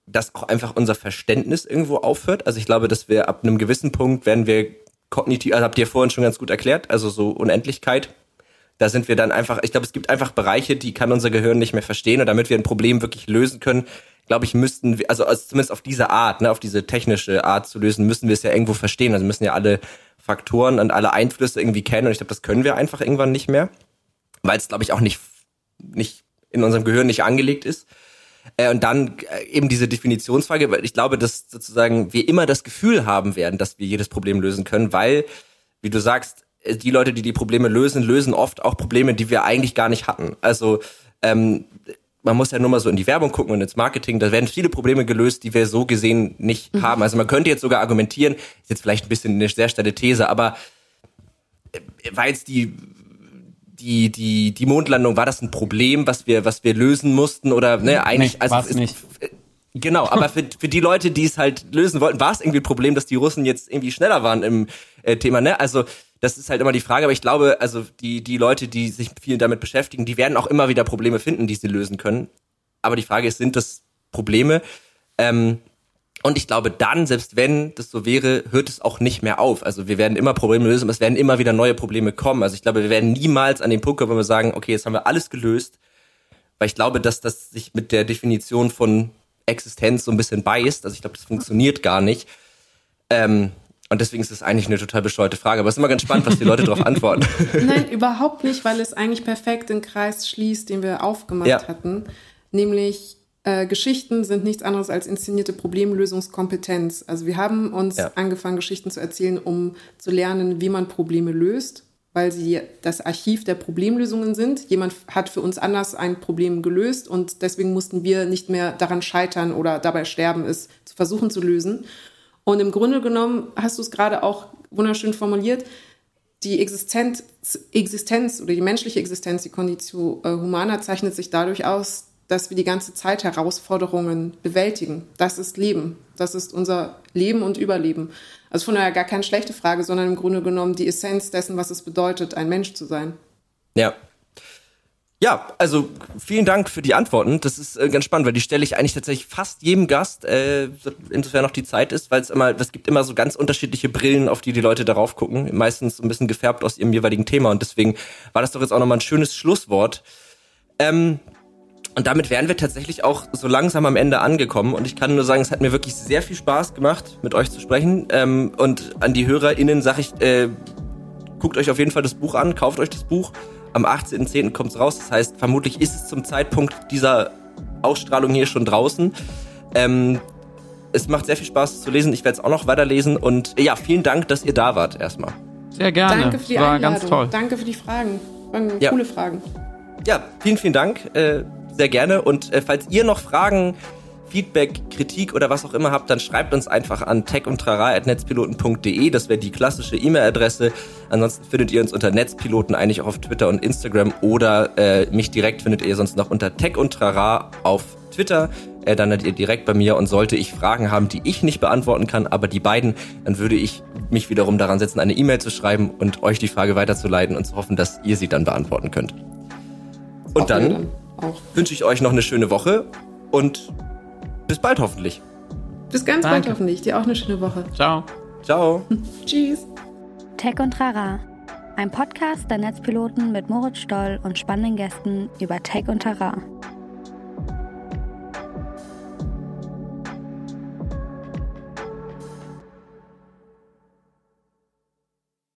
dass auch einfach unser Verständnis irgendwo aufhört. Also ich glaube, dass wir ab einem gewissen Punkt werden wir kognitiv, also habt ihr vorhin schon ganz gut erklärt, also so Unendlichkeit. Da sind wir dann einfach, ich glaube, es gibt einfach Bereiche, die kann unser Gehirn nicht mehr verstehen. Und damit wir ein Problem wirklich lösen können, glaube ich, müssten wir, also, also zumindest auf diese Art, ne, auf diese technische Art zu lösen, müssen wir es ja irgendwo verstehen. Also müssen ja alle Faktoren und alle Einflüsse irgendwie kennen. Und ich glaube, das können wir einfach irgendwann nicht mehr. Weil es, glaube ich, auch nicht, nicht in unserem Gehirn nicht angelegt ist. Äh, und dann äh, eben diese Definitionsfrage, weil ich glaube, dass sozusagen wir immer das Gefühl haben werden, dass wir jedes Problem lösen können, weil, wie du sagst, äh, die Leute, die die Probleme lösen, lösen oft auch Probleme, die wir eigentlich gar nicht hatten. Also ähm, man muss ja nur mal so in die Werbung gucken und ins Marketing, da werden viele Probleme gelöst, die wir so gesehen nicht mhm. haben. Also man könnte jetzt sogar argumentieren, ist jetzt vielleicht ein bisschen eine sehr steile These, aber war jetzt die die, die, die Mondlandung, war das ein Problem, was wir, was wir lösen mussten oder, ne, eigentlich, nee, also, es, nicht. Genau, aber für, für die Leute, die es halt lösen wollten, war es irgendwie ein Problem, dass die Russen jetzt irgendwie schneller waren im äh, Thema, ne? Also, das ist halt immer die Frage, aber ich glaube, also die, die Leute, die sich viel damit beschäftigen, die werden auch immer wieder Probleme finden, die sie lösen können. Aber die Frage ist, sind das Probleme? Ähm, und ich glaube dann, selbst wenn das so wäre, hört es auch nicht mehr auf. Also wir werden immer Probleme lösen, aber es werden immer wieder neue Probleme kommen. Also ich glaube, wir werden niemals an den Punkt kommen, wo wir sagen, okay, jetzt haben wir alles gelöst. Weil ich glaube, dass das sich mit der Definition von Existenz so ein bisschen beißt. Also ich glaube, das funktioniert gar nicht. Ähm, und deswegen ist es eigentlich eine total bescheuerte Frage. Aber es ist immer ganz spannend, was die Leute darauf antworten. Nein, überhaupt nicht, weil es eigentlich perfekt den Kreis schließt, den wir aufgemacht ja. hatten. Nämlich äh, Geschichten sind nichts anderes als inszenierte Problemlösungskompetenz. Also wir haben uns ja. angefangen, Geschichten zu erzählen, um zu lernen, wie man Probleme löst, weil sie das Archiv der Problemlösungen sind. Jemand hat für uns anders ein Problem gelöst und deswegen mussten wir nicht mehr daran scheitern oder dabei sterben, es zu versuchen zu lösen. Und im Grunde genommen hast du es gerade auch wunderschön formuliert. Die Existenz, Existenz oder die menschliche Existenz, die Conditio äh, Humana, zeichnet sich dadurch aus, dass wir die ganze Zeit Herausforderungen bewältigen. Das ist Leben. Das ist unser Leben und Überleben. Also von daher gar keine schlechte Frage, sondern im Grunde genommen die Essenz dessen, was es bedeutet, ein Mensch zu sein. Ja. Ja, also vielen Dank für die Antworten. Das ist äh, ganz spannend, weil die stelle ich eigentlich tatsächlich fast jedem Gast, äh, insofern noch die Zeit ist, weil es immer, es gibt immer so ganz unterschiedliche Brillen, auf die die Leute darauf gucken. Meistens so ein bisschen gefärbt aus ihrem jeweiligen Thema und deswegen war das doch jetzt auch nochmal ein schönes Schlusswort. Ähm, und damit wären wir tatsächlich auch so langsam am Ende angekommen. Und ich kann nur sagen, es hat mir wirklich sehr viel Spaß gemacht, mit euch zu sprechen. Ähm, und an die HörerInnen sage ich, äh, guckt euch auf jeden Fall das Buch an, kauft euch das Buch. Am 18.10. kommt es raus. Das heißt, vermutlich ist es zum Zeitpunkt dieser Ausstrahlung hier schon draußen. Ähm, Es macht sehr viel Spaß zu lesen. Ich werde es auch noch weiterlesen. Und ja, vielen Dank, dass ihr da wart erstmal. Sehr gerne. Danke für die War Einladung. ganz toll. Danke für die Fragen. Waren Ja. coole Fragen. Ja, vielen, vielen Dank. Äh, sehr gerne. Und äh, falls ihr noch Fragen, Feedback, Kritik oder was auch immer habt, dann schreibt uns einfach an techundtrara.netzpiloten.de. Das wäre die klassische E-Mail-Adresse. Ansonsten findet ihr uns unter Netzpiloten eigentlich auch auf Twitter und Instagram oder äh, mich direkt findet ihr sonst noch unter Tech und Trara auf Twitter. Äh, dann seid ihr direkt bei mir und sollte ich Fragen haben, die ich nicht beantworten kann, aber die beiden, dann würde ich mich wiederum daran setzen, eine E-Mail zu schreiben und euch die Frage weiterzuleiten und zu hoffen, dass ihr sie dann beantworten könnt. Und wir dann auch. wünsche ich euch noch eine schöne Woche und bis bald hoffentlich. Bis ganz Danke. bald hoffentlich. Dir auch eine schöne Woche. Ciao. Ciao. Tschüss. Tech und Trara. Ein Podcast der Netzpiloten mit Moritz Stoll und spannenden Gästen über Tech und Trara.